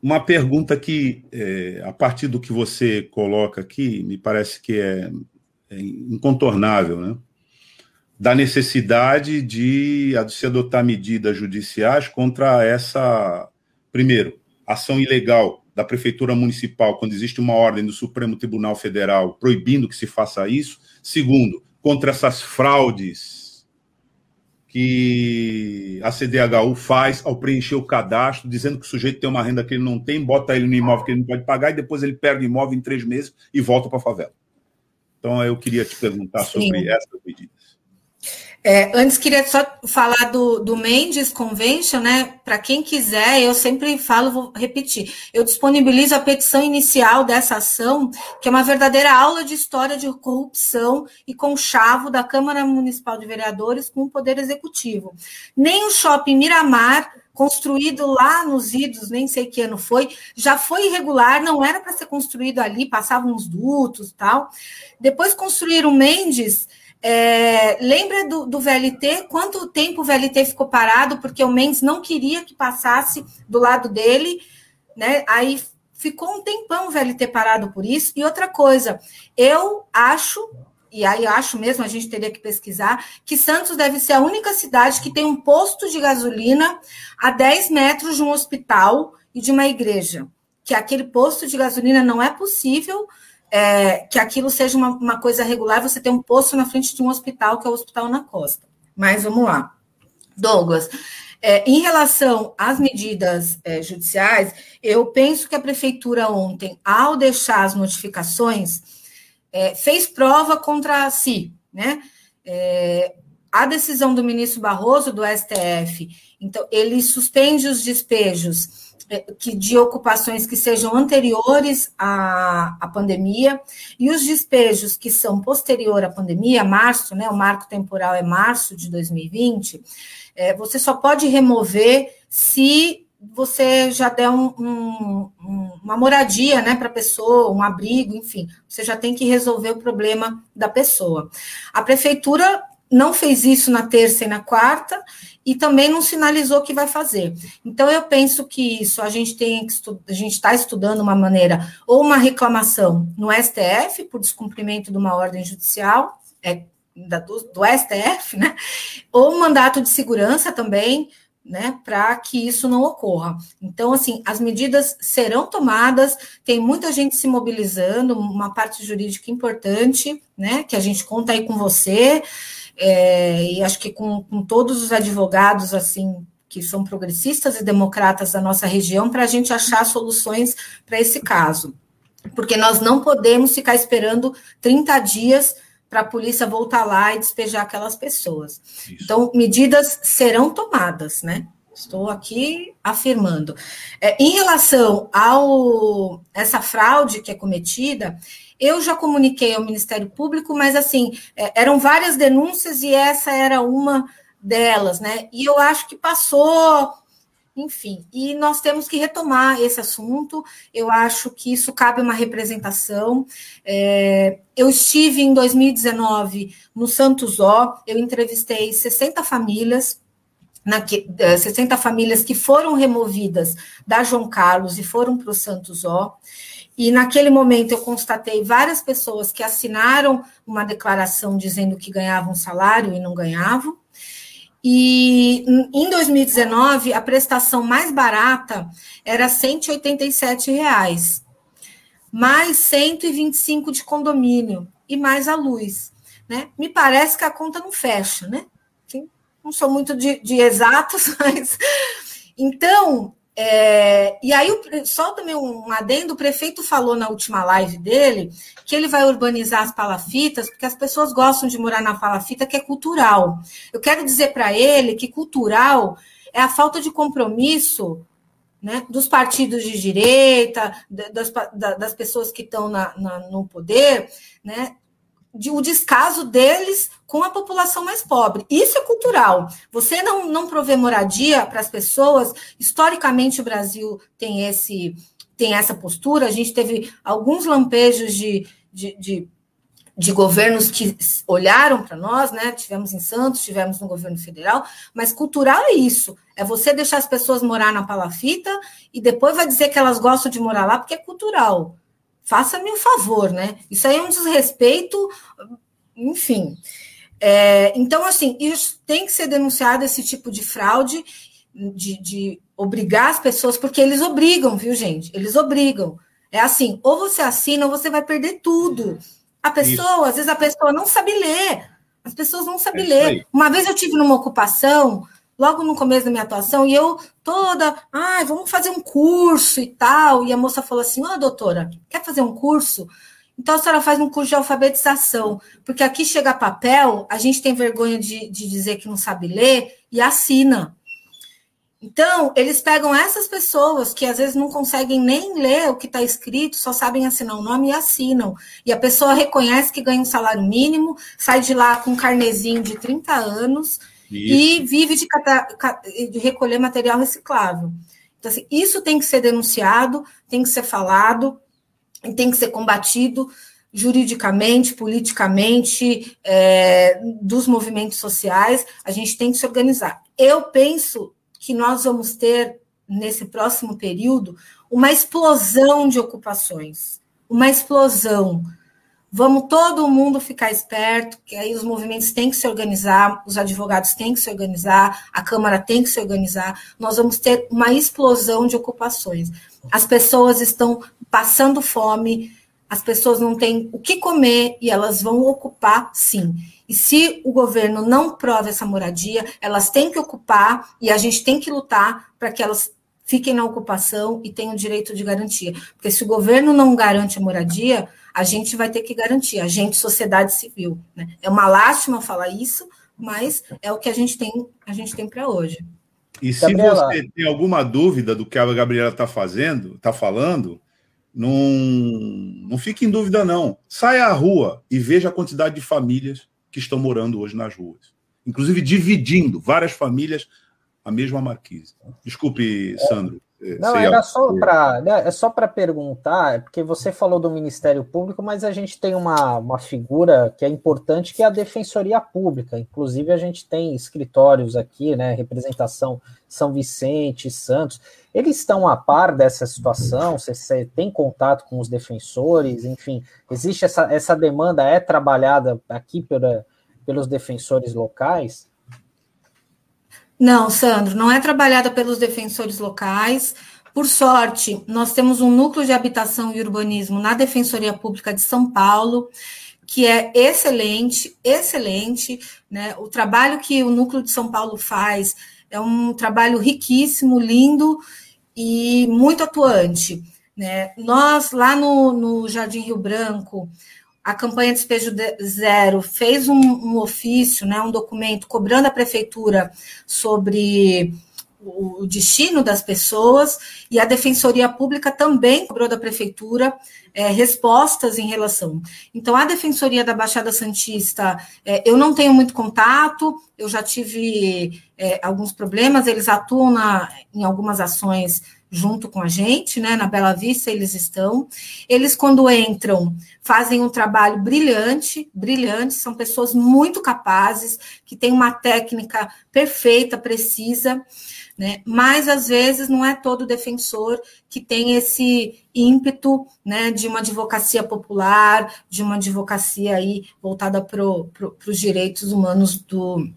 uma pergunta que, é, a partir do que você coloca aqui, me parece que é, é incontornável, né? da necessidade de se adotar medidas judiciais contra essa, primeiro, ação ilegal da Prefeitura Municipal, quando existe uma ordem do Supremo Tribunal Federal proibindo que se faça isso. Segundo, contra essas fraudes que a CDHU faz ao preencher o cadastro, dizendo que o sujeito tem uma renda que ele não tem, bota ele no imóvel que ele não pode pagar e depois ele perde o imóvel em três meses e volta para a favela. Então, eu queria te perguntar Sim. sobre essa medida. É, antes queria só falar do, do Mendes Convention, né? Para quem quiser, eu sempre falo, vou repetir. Eu disponibilizo a petição inicial dessa ação, que é uma verdadeira aula de história de corrupção e conchavo da Câmara Municipal de Vereadores com o Poder Executivo. Nem o shopping Miramar construído lá nos idos, nem sei que ano foi, já foi irregular, não era para ser construído ali, passavam uns dutos tal. Depois construíram Mendes, é, lembra do, do, VLT? Quanto tempo o VLT ficou parado porque o Mendes não queria que passasse do lado dele, né? Aí ficou um tempão o VLT parado por isso. E outra coisa, eu acho, e aí acho mesmo, a gente teria que pesquisar, que Santos deve ser a única cidade que tem um posto de gasolina a 10 metros de um hospital e de uma igreja. Que aquele posto de gasolina não é possível é, que aquilo seja uma, uma coisa regular, você ter um posto na frente de um hospital, que é o Hospital na Costa. Mas vamos lá. Douglas, é, em relação às medidas é, judiciais, eu penso que a prefeitura ontem, ao deixar as notificações, é, fez prova contra si, né? É, a decisão do ministro Barroso do STF, então ele suspende os despejos que de ocupações que sejam anteriores à, à pandemia e os despejos que são posterior à pandemia, março, né, o marco temporal é março de 2020, é, você só pode remover se você já der um, um, uma moradia né, para a pessoa, um abrigo, enfim, você já tem que resolver o problema da pessoa. A prefeitura não fez isso na terça e na quarta e também não sinalizou que vai fazer. Então eu penso que isso a gente tem a gente está estudando uma maneira ou uma reclamação no STF por descumprimento de uma ordem judicial é, da, do, do STF, né? Ou um mandato de segurança também né, para que isso não ocorra. Então, assim, as medidas serão tomadas, tem muita gente se mobilizando, uma parte jurídica importante, né, que a gente conta aí com você, é, e acho que com, com todos os advogados, assim, que são progressistas e democratas da nossa região, para a gente achar soluções para esse caso. Porque nós não podemos ficar esperando 30 dias para a polícia voltar lá e despejar aquelas pessoas. Isso. Então, medidas serão tomadas, né? Estou aqui afirmando. É, em relação ao essa fraude que é cometida, eu já comuniquei ao Ministério Público, mas assim é, eram várias denúncias e essa era uma delas, né? E eu acho que passou enfim, e nós temos que retomar esse assunto. Eu acho que isso cabe uma representação. É, eu estive em 2019 no Santos Ó, eu entrevistei 60 famílias. Na, 60 é, famílias que foram removidas da João Carlos e foram para o Santos Ó. E naquele momento eu constatei várias pessoas que assinaram uma declaração dizendo que ganhavam salário e não ganhavam. E em 2019, a prestação mais barata era 187 reais, mais 125 de condomínio e mais a luz. Né? Me parece que a conta não fecha, né? Não sou muito de, de exatos, mas. Então, é, e aí, só também um adendo: o prefeito falou na última live dele que ele vai urbanizar as palafitas, porque as pessoas gostam de morar na palafita, que é cultural. Eu quero dizer para ele que cultural é a falta de compromisso né, dos partidos de direita, das, das pessoas que estão na, na, no poder, né, de, o descaso deles com a população mais pobre. Isso é cultural. Você não, não prover moradia para as pessoas, historicamente o Brasil tem esse tem essa postura. A gente teve alguns lampejos de, de, de, de governos que olharam para nós, né? Tivemos em Santos, tivemos no governo federal, mas cultural é isso. É você deixar as pessoas morar na palafita e depois vai dizer que elas gostam de morar lá porque é cultural faça-me um favor, né? Isso aí é um desrespeito, enfim. É, então, assim, isso tem que ser denunciado esse tipo de fraude, de, de obrigar as pessoas, porque eles obrigam, viu, gente? Eles obrigam. É assim, ou você assina ou você vai perder tudo. A pessoa, isso. às vezes a pessoa não sabe ler. As pessoas não sabem é ler. Uma vez eu tive numa ocupação logo no começo da minha atuação, e eu toda, ai, ah, vamos fazer um curso e tal. E a moça falou assim: Ó, oh, doutora, quer fazer um curso? Então a senhora faz um curso de alfabetização, porque aqui chega papel, a gente tem vergonha de, de dizer que não sabe ler e assina. Então, eles pegam essas pessoas que às vezes não conseguem nem ler o que está escrito, só sabem assinar o nome e assinam. E a pessoa reconhece que ganha um salário mínimo, sai de lá com um carnezinho de 30 anos isso. e vive de, de, recolher material reciclável. Então, assim, isso tem que ser denunciado, tem que ser falado, tem que ser combatido juridicamente, politicamente, é, dos movimentos sociais, a gente tem que se organizar. Eu penso que nós vamos ter, nesse próximo período, uma explosão de ocupações, uma explosão Vamos todo mundo ficar esperto, que aí os movimentos têm que se organizar, os advogados têm que se organizar, a Câmara tem que se organizar. Nós vamos ter uma explosão de ocupações. As pessoas estão passando fome, as pessoas não têm o que comer e elas vão ocupar sim. E se o governo não prova essa moradia, elas têm que ocupar e a gente tem que lutar para que elas fiquem na ocupação e tenham direito de garantia. Porque se o governo não garante a moradia, a gente vai ter que garantir, a gente, sociedade civil. Né? É uma lástima falar isso, mas é o que a gente tem, a gente tem para hoje. E se Gabriela... você tem alguma dúvida do que a Gabriela está fazendo, está falando, não, não fique em dúvida, não. Saia à rua e veja a quantidade de famílias que estão morando hoje nas ruas. Inclusive dividindo várias famílias a mesma marquise. Desculpe, Sandro. É, não, era só para né, é só para perguntar, porque você falou do Ministério Público, mas a gente tem uma, uma figura que é importante, que é a Defensoria Pública. Inclusive, a gente tem escritórios aqui, né? Representação São Vicente, Santos. Eles estão a par dessa situação? Você, você tem contato com os defensores? Enfim, existe essa, essa demanda, é trabalhada aqui pela, pelos defensores locais? Não, Sandro, não é trabalhada pelos defensores locais. Por sorte, nós temos um núcleo de habitação e urbanismo na Defensoria Pública de São Paulo, que é excelente, excelente. Né? O trabalho que o núcleo de São Paulo faz é um trabalho riquíssimo, lindo e muito atuante. Né? Nós, lá no, no Jardim Rio Branco, a campanha Despejo Zero fez um, um, ofício, né, um documento cobrando a prefeitura sobre o destino das pessoas, e a Defensoria Pública também cobrou da prefeitura é, respostas em relação. Então, a Defensoria da Baixada Santista, é, eu não tenho muito contato, eu já tive é, alguns problemas, eles atuam na, em algumas ações junto com a gente, né? Na Bela Vista eles estão. Eles, quando entram, fazem um trabalho brilhante, brilhante, são pessoas muito capazes, que têm uma técnica perfeita, precisa, né? Mas às vezes não é todo defensor que tem esse ímpeto, né, de uma advocacia popular, de uma advocacia aí voltada para os direitos humanos do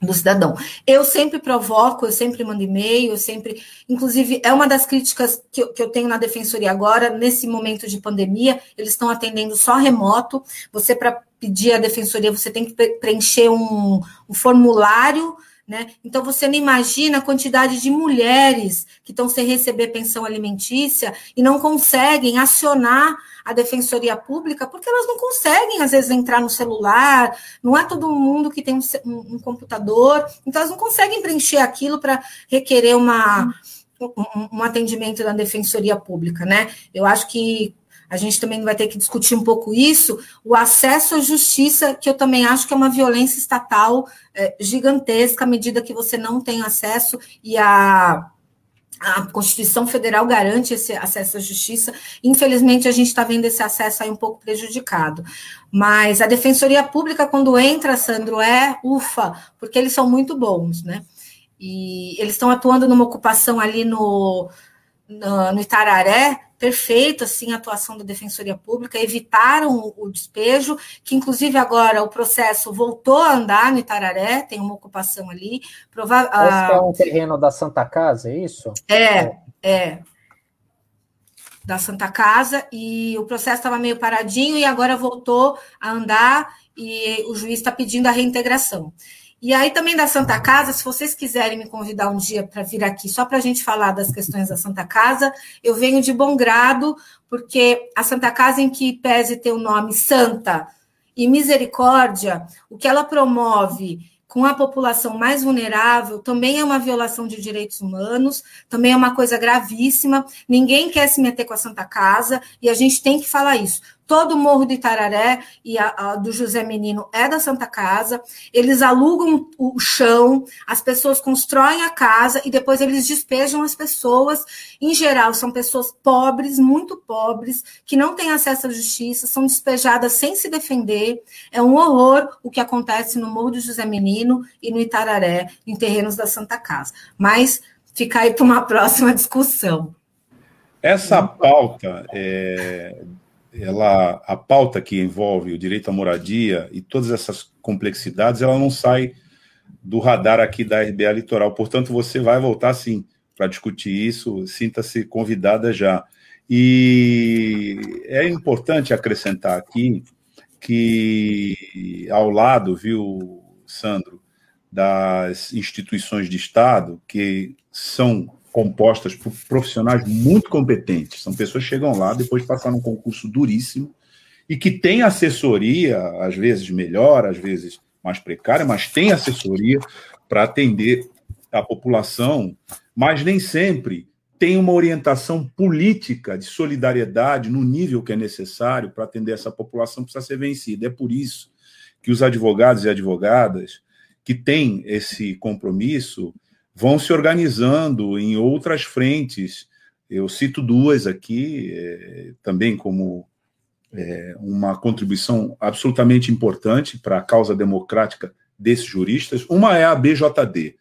do cidadão. Eu sempre provoco, eu sempre mando e-mail, eu sempre. Inclusive, é uma das críticas que eu, que eu tenho na defensoria agora, nesse momento de pandemia, eles estão atendendo só remoto. Você, para pedir a defensoria, você tem que preencher um, um formulário né? Então, você não imagina a quantidade de mulheres que estão sem receber pensão alimentícia e não conseguem acionar a defensoria pública porque elas não conseguem, às vezes, entrar no celular, não é todo mundo que tem um, um, um computador, então elas não conseguem preencher aquilo para requerer uma, um, um atendimento da defensoria pública. Né? Eu acho que a gente também vai ter que discutir um pouco isso, o acesso à justiça, que eu também acho que é uma violência estatal é, gigantesca, à medida que você não tem acesso e a. A Constituição Federal garante esse acesso à justiça. Infelizmente, a gente está vendo esse acesso aí um pouco prejudicado. Mas a Defensoria Pública, quando entra, Sandro, é ufa, porque eles são muito bons, né? E eles estão atuando numa ocupação ali no, no, no Itararé, perfeita assim, a atuação da Defensoria Pública, evitaram o despejo, que inclusive agora o processo voltou a andar no Itararé, tem uma ocupação ali. Prova Esse é um terreno da Santa Casa, é isso? É, é. Da Santa Casa, e o processo estava meio paradinho e agora voltou a andar e o juiz está pedindo a reintegração. E aí também da Santa Casa, se vocês quiserem me convidar um dia para vir aqui só para a gente falar das questões da Santa Casa, eu venho de bom grado, porque a Santa Casa, em que pese ter o nome Santa e Misericórdia, o que ela promove com a população mais vulnerável também é uma violação de direitos humanos, também é uma coisa gravíssima. Ninguém quer se meter com a Santa Casa e a gente tem que falar isso todo o Morro do Itararé e a, a, do José Menino é da Santa Casa. Eles alugam o chão, as pessoas constroem a casa e depois eles despejam as pessoas. Em geral, são pessoas pobres, muito pobres, que não têm acesso à justiça, são despejadas sem se defender. É um horror o que acontece no Morro do José Menino e no Itararé, em terrenos da Santa Casa. Mas fica aí para uma próxima discussão. Essa pauta é, ela, a pauta que envolve o direito à moradia e todas essas complexidades, ela não sai do radar aqui da RBA Litoral. Portanto, você vai voltar sim para discutir isso. Sinta-se convidada já. E é importante acrescentar aqui que ao lado, viu, Sandro, das instituições de Estado que são compostas por profissionais muito competentes. São pessoas que chegam lá depois de passar um concurso duríssimo e que têm assessoria, às vezes melhor, às vezes mais precária, mas tem assessoria para atender a população, mas nem sempre tem uma orientação política de solidariedade no nível que é necessário para atender essa população precisa ser vencida. É por isso que os advogados e advogadas que têm esse compromisso vão se organizando em outras frentes. Eu cito duas aqui, é, também como é, uma contribuição absolutamente importante para a causa democrática desses juristas. Uma é a BJD,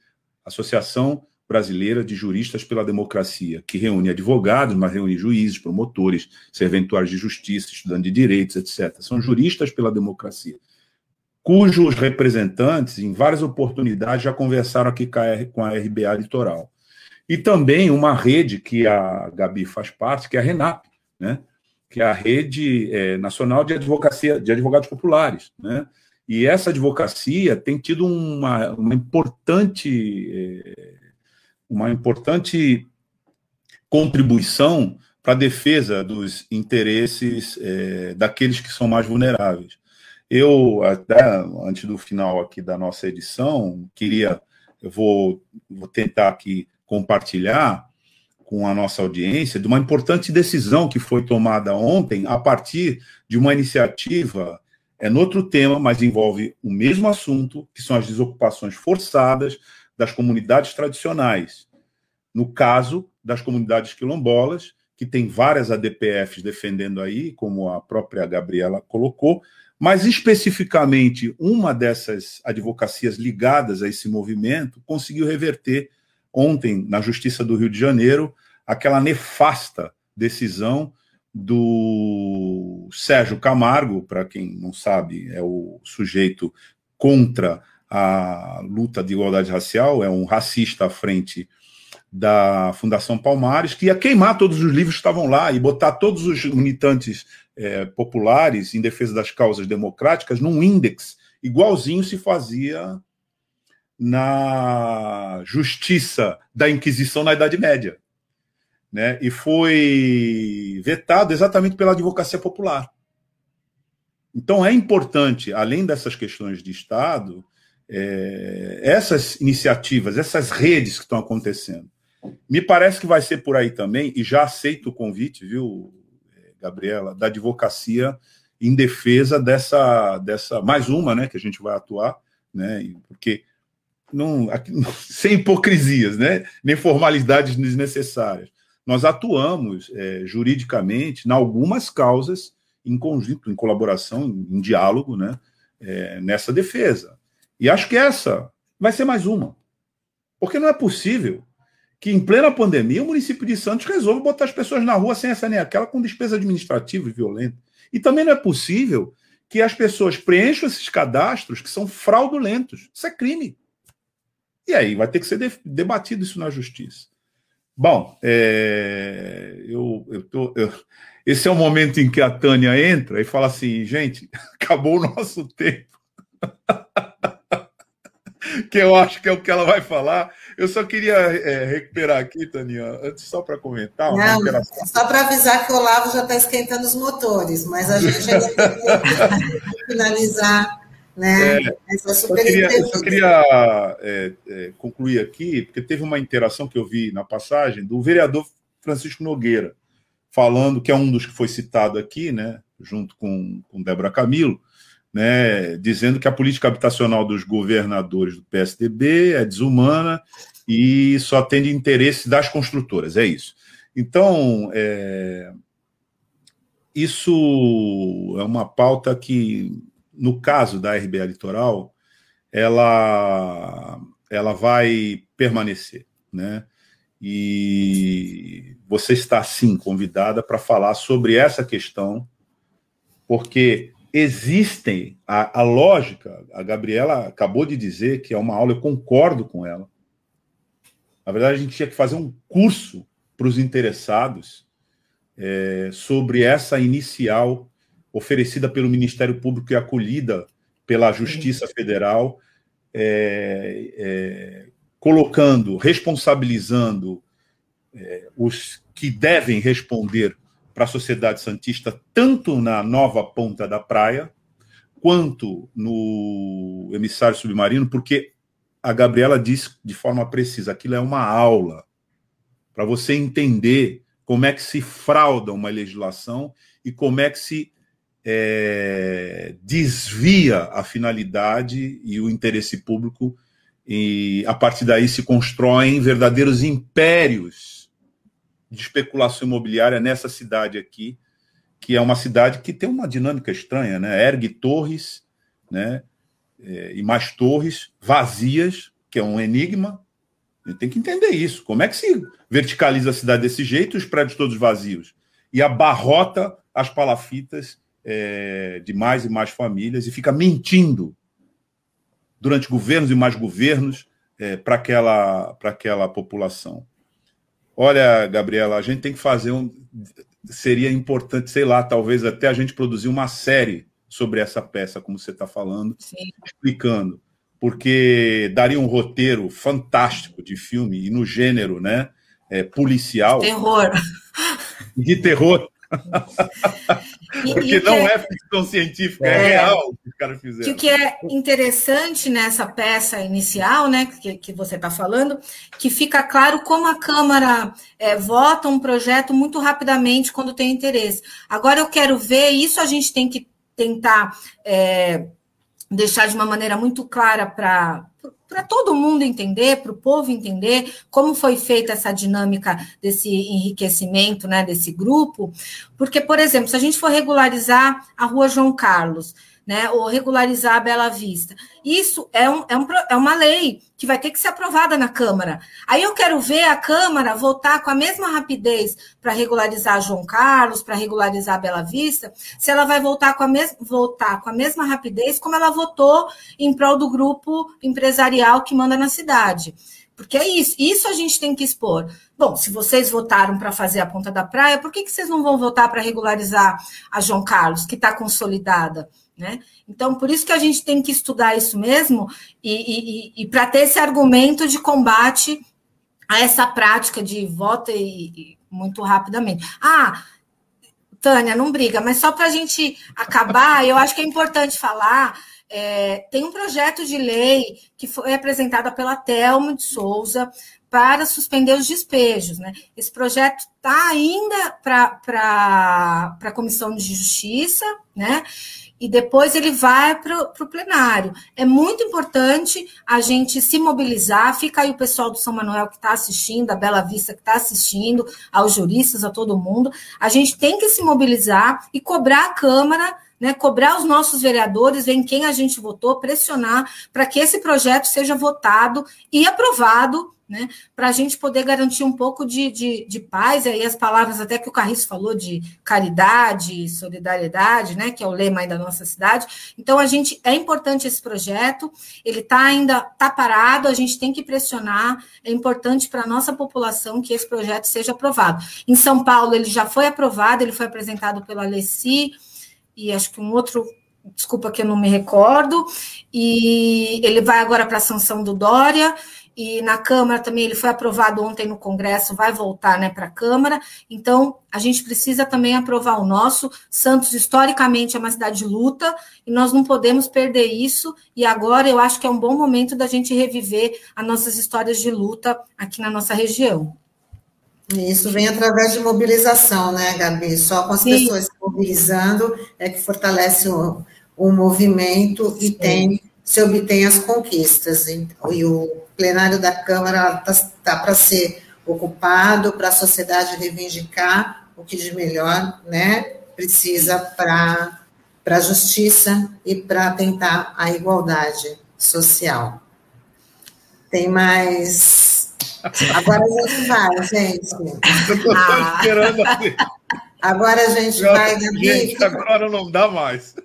Associação Brasileira de Juristas pela Democracia, que reúne advogados, mas reúne juízes, promotores, serventuários de justiça, estudantes de direitos, etc. São juristas pela democracia, cujos representantes, em várias oportunidades, já conversaram aqui com a RBA Litoral. E também uma rede que a Gabi faz parte, que é a RENAP, né? que é a Rede é, Nacional de Advocacia de Advogados Populares. Né? E essa advocacia tem tido uma, uma importante. É, uma importante contribuição para a defesa dos interesses é, daqueles que são mais vulneráveis. Eu, até antes do final aqui da nossa edição, queria, eu vou, vou tentar aqui compartilhar com a nossa audiência de uma importante decisão que foi tomada ontem a partir de uma iniciativa, é no outro tema, mas envolve o mesmo assunto, que são as desocupações forçadas das comunidades tradicionais. No caso das comunidades quilombolas, que tem várias ADPFs defendendo aí, como a própria Gabriela colocou, mas especificamente uma dessas advocacias ligadas a esse movimento conseguiu reverter ontem na Justiça do Rio de Janeiro aquela nefasta decisão do Sérgio Camargo, para quem não sabe, é o sujeito contra a luta de igualdade racial, é um racista à frente da Fundação Palmares, que ia queimar todos os livros que estavam lá e botar todos os militantes é, populares em defesa das causas democráticas num índex igualzinho se fazia na justiça da Inquisição na Idade Média. Né? E foi vetado exatamente pela advocacia popular. Então é importante, além dessas questões de Estado, é, essas iniciativas, essas redes que estão acontecendo. Me parece que vai ser por aí também, e já aceito o convite, viu, Gabriela, da advocacia em defesa dessa, dessa mais uma, né, que a gente vai atuar, né, porque não, aqui, sem hipocrisias, né, nem formalidades desnecessárias. Nós atuamos é, juridicamente em algumas causas em conjunto, em colaboração, em, em diálogo, né, é, nessa defesa. E acho que essa vai ser mais uma. Porque não é possível que, em plena pandemia, o município de Santos resolva botar as pessoas na rua sem essa nem aquela, com despesa administrativa e violenta. E também não é possível que as pessoas preencham esses cadastros que são fraudulentos. Isso é crime. E aí vai ter que ser debatido isso na justiça. Bom, é, eu, eu, tô, eu, esse é o momento em que a Tânia entra e fala assim, gente, acabou o nosso tempo. que eu acho que é o que ela vai falar. Eu só queria é, recuperar aqui, Tânia, antes só para comentar. Não, só para avisar que o Olavo já está esquentando os motores, mas a gente tem que finalizar. Né? É, eu só queria, eu só queria é, é, concluir aqui, porque teve uma interação que eu vi na passagem do vereador Francisco Nogueira, falando que é um dos que foi citado aqui, né, junto com, com Débora Camilo, né, dizendo que a política habitacional dos governadores do PSDB é desumana e só atende interesse das construtoras, é isso. Então, é, isso é uma pauta que, no caso da RBA Litoral, ela, ela vai permanecer, né? E você está, sim, convidada para falar sobre essa questão, porque existem a, a, lógica. A Gabriela acabou de dizer que é uma aula, eu concordo com ela. Na verdade, a gente tinha que fazer um curso para os interessados é, sobre essa inicial oferecida pelo Ministério Público e acolhida pela Justiça Federal, é, é, colocando, responsabilizando é, os que devem responder para a sociedade santista, tanto na nova ponta da praia, quanto no emissário submarino, porque a Gabriela disse de forma precisa: aquilo é uma aula para você entender como é que se frauda uma legislação e como é que se é, desvia a finalidade e o interesse público, e a partir daí se constroem verdadeiros impérios de especulação imobiliária nessa cidade aqui, que é uma cidade que tem uma dinâmica estranha, né? Ergue torres, né? É, e mais torres vazias, que é um enigma. Tem que entender isso. Como é que se verticaliza a cidade desse jeito, os prédios todos vazios? E abarrota as palafitas é, de mais e mais famílias e fica mentindo durante governos e mais governos é, para aquela, aquela população. Olha, Gabriela, a gente tem que fazer um seria importante, sei lá, talvez até a gente produzir uma série sobre essa peça, como você está falando, Sim. explicando, porque daria um roteiro fantástico de filme e no gênero, né, é, policial. Terror. De terror. Porque e, não é, é, ficção científica, é, é real o que os caras fizeram. Que o que é interessante nessa peça inicial, né, que, que você está falando, que fica claro como a Câmara é, vota um projeto muito rapidamente quando tem interesse. Agora eu quero ver, isso a gente tem que tentar é, deixar de uma maneira muito clara para para todo mundo entender, para o povo entender como foi feita essa dinâmica desse enriquecimento, né, desse grupo, porque, por exemplo, se a gente for regularizar a Rua João Carlos, né, ou regularizar a Bela Vista. Isso é, um, é, um, é uma lei que vai ter que ser aprovada na Câmara. Aí eu quero ver a Câmara votar com a mesma rapidez para regularizar João Carlos, para regularizar a Bela Vista, se ela vai voltar com, a votar com a mesma rapidez como ela votou em prol do grupo empresarial que manda na cidade. Porque é isso, isso a gente tem que expor. Bom, se vocês votaram para fazer a ponta da praia, por que, que vocês não vão votar para regularizar a João Carlos, que está consolidada? Né? Então, por isso que a gente tem que estudar isso mesmo e, e, e para ter esse argumento de combate a essa prática de voto e, muito rapidamente. Ah, Tânia, não briga, mas só para a gente acabar, eu acho que é importante falar. É, tem um projeto de lei que foi apresentado pela Telma de Souza para suspender os despejos. Né? Esse projeto está ainda para a Comissão de Justiça, né? E depois ele vai para o plenário. É muito importante a gente se mobilizar. Fica aí o pessoal do São Manuel que está assistindo, a Bela Vista que está assistindo, aos juristas, a todo mundo. A gente tem que se mobilizar e cobrar a Câmara. Né, cobrar os nossos vereadores, ver em quem a gente votou, pressionar para que esse projeto seja votado e aprovado né, para a gente poder garantir um pouco de, de, de, paz, e aí as palavras até que o Carriço falou de caridade, solidariedade, né, que é o lema da nossa cidade. Então, a gente é importante esse projeto, ele está ainda tá parado, a gente tem que pressionar, é importante para a nossa população que esse projeto seja aprovado. Em São Paulo, ele já foi aprovado, ele foi apresentado pela Alessi, e acho que um outro desculpa que eu não me recordo, e ele vai agora para a sanção do Dória, e na Câmara também ele foi aprovado ontem no Congresso, vai voltar né, para a Câmara. Então, a gente precisa também aprovar o nosso. Santos, historicamente, é uma cidade de luta e nós não podemos perder isso. E agora eu acho que é um bom momento da gente reviver as nossas histórias de luta aqui na nossa região. Isso vem através de mobilização, né, Gabi? Só com as Sim. pessoas se mobilizando é que fortalece o, o movimento e Sim. tem se obtém as conquistas. E, e o plenário da Câmara está tá para ser ocupado, para a sociedade reivindicar o que de melhor né, precisa para a justiça e para tentar a igualdade social. Tem mais. Agora a gente vai, gente. Eu ah. esperando assim. Agora a gente vai, Gabi. Gente, agora não dá mais.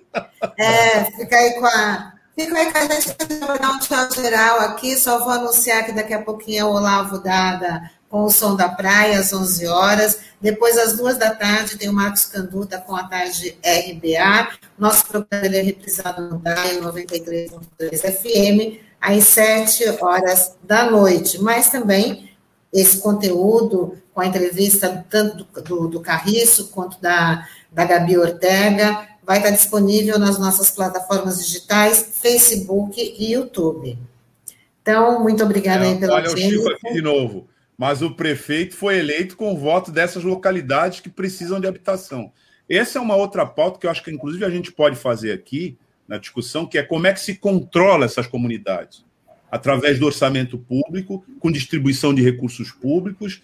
É, fica aí com a Fica aí que a gente vai dar um tchau geral aqui. Só vou anunciar que daqui a pouquinho é o Olavo Dada com o Som da Praia, às 11 horas. Depois, às duas da tarde, tem o Marcos Canduta com a tarde RBA. Nosso programa é reprisado no DAI 93.3 FM, às 7 horas da noite. Mas também esse conteúdo com a entrevista tanto do, do, do Carriço quanto da, da Gabi Ortega vai estar disponível nas nossas plataformas digitais, Facebook e YouTube. Então, muito obrigada é, aí pela Olha o Chico aqui de novo. Mas o prefeito foi eleito com o voto dessas localidades que precisam de habitação. Essa é uma outra pauta que eu acho que, inclusive, a gente pode fazer aqui na discussão, que é como é que se controla essas comunidades. Através do orçamento público, com distribuição de recursos públicos,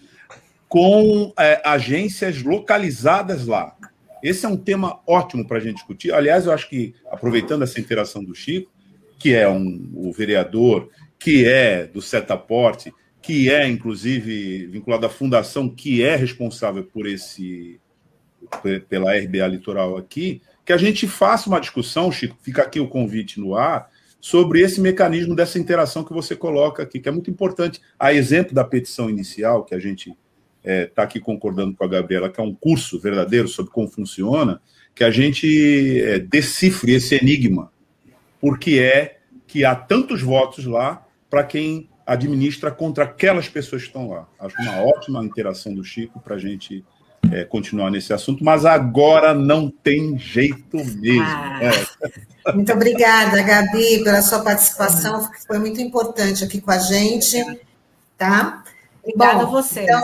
com é, agências localizadas lá. Esse é um tema ótimo para a gente discutir. Aliás, eu acho que, aproveitando essa interação do Chico, que é um, o vereador, que é do Setaporte, que é, inclusive, vinculado à fundação que é responsável por esse pela RBA Litoral aqui, que a gente faça uma discussão, Chico, fica aqui o convite no ar, sobre esse mecanismo dessa interação que você coloca aqui, que é muito importante. A exemplo da petição inicial, que a gente está é, tá aqui concordando com a Gabriela, que é um curso verdadeiro sobre como funciona, que a gente é, decifre esse enigma, porque é que há tantos votos lá para quem administra contra aquelas pessoas que estão lá. Acho uma ótima interação do Chico para a gente é, continuar nesse assunto, mas agora não tem jeito mesmo. Ah, é. Muito obrigada, Gabi, pela sua participação, foi muito importante aqui com a gente. Tá? Obrigada Bom, a você. Então,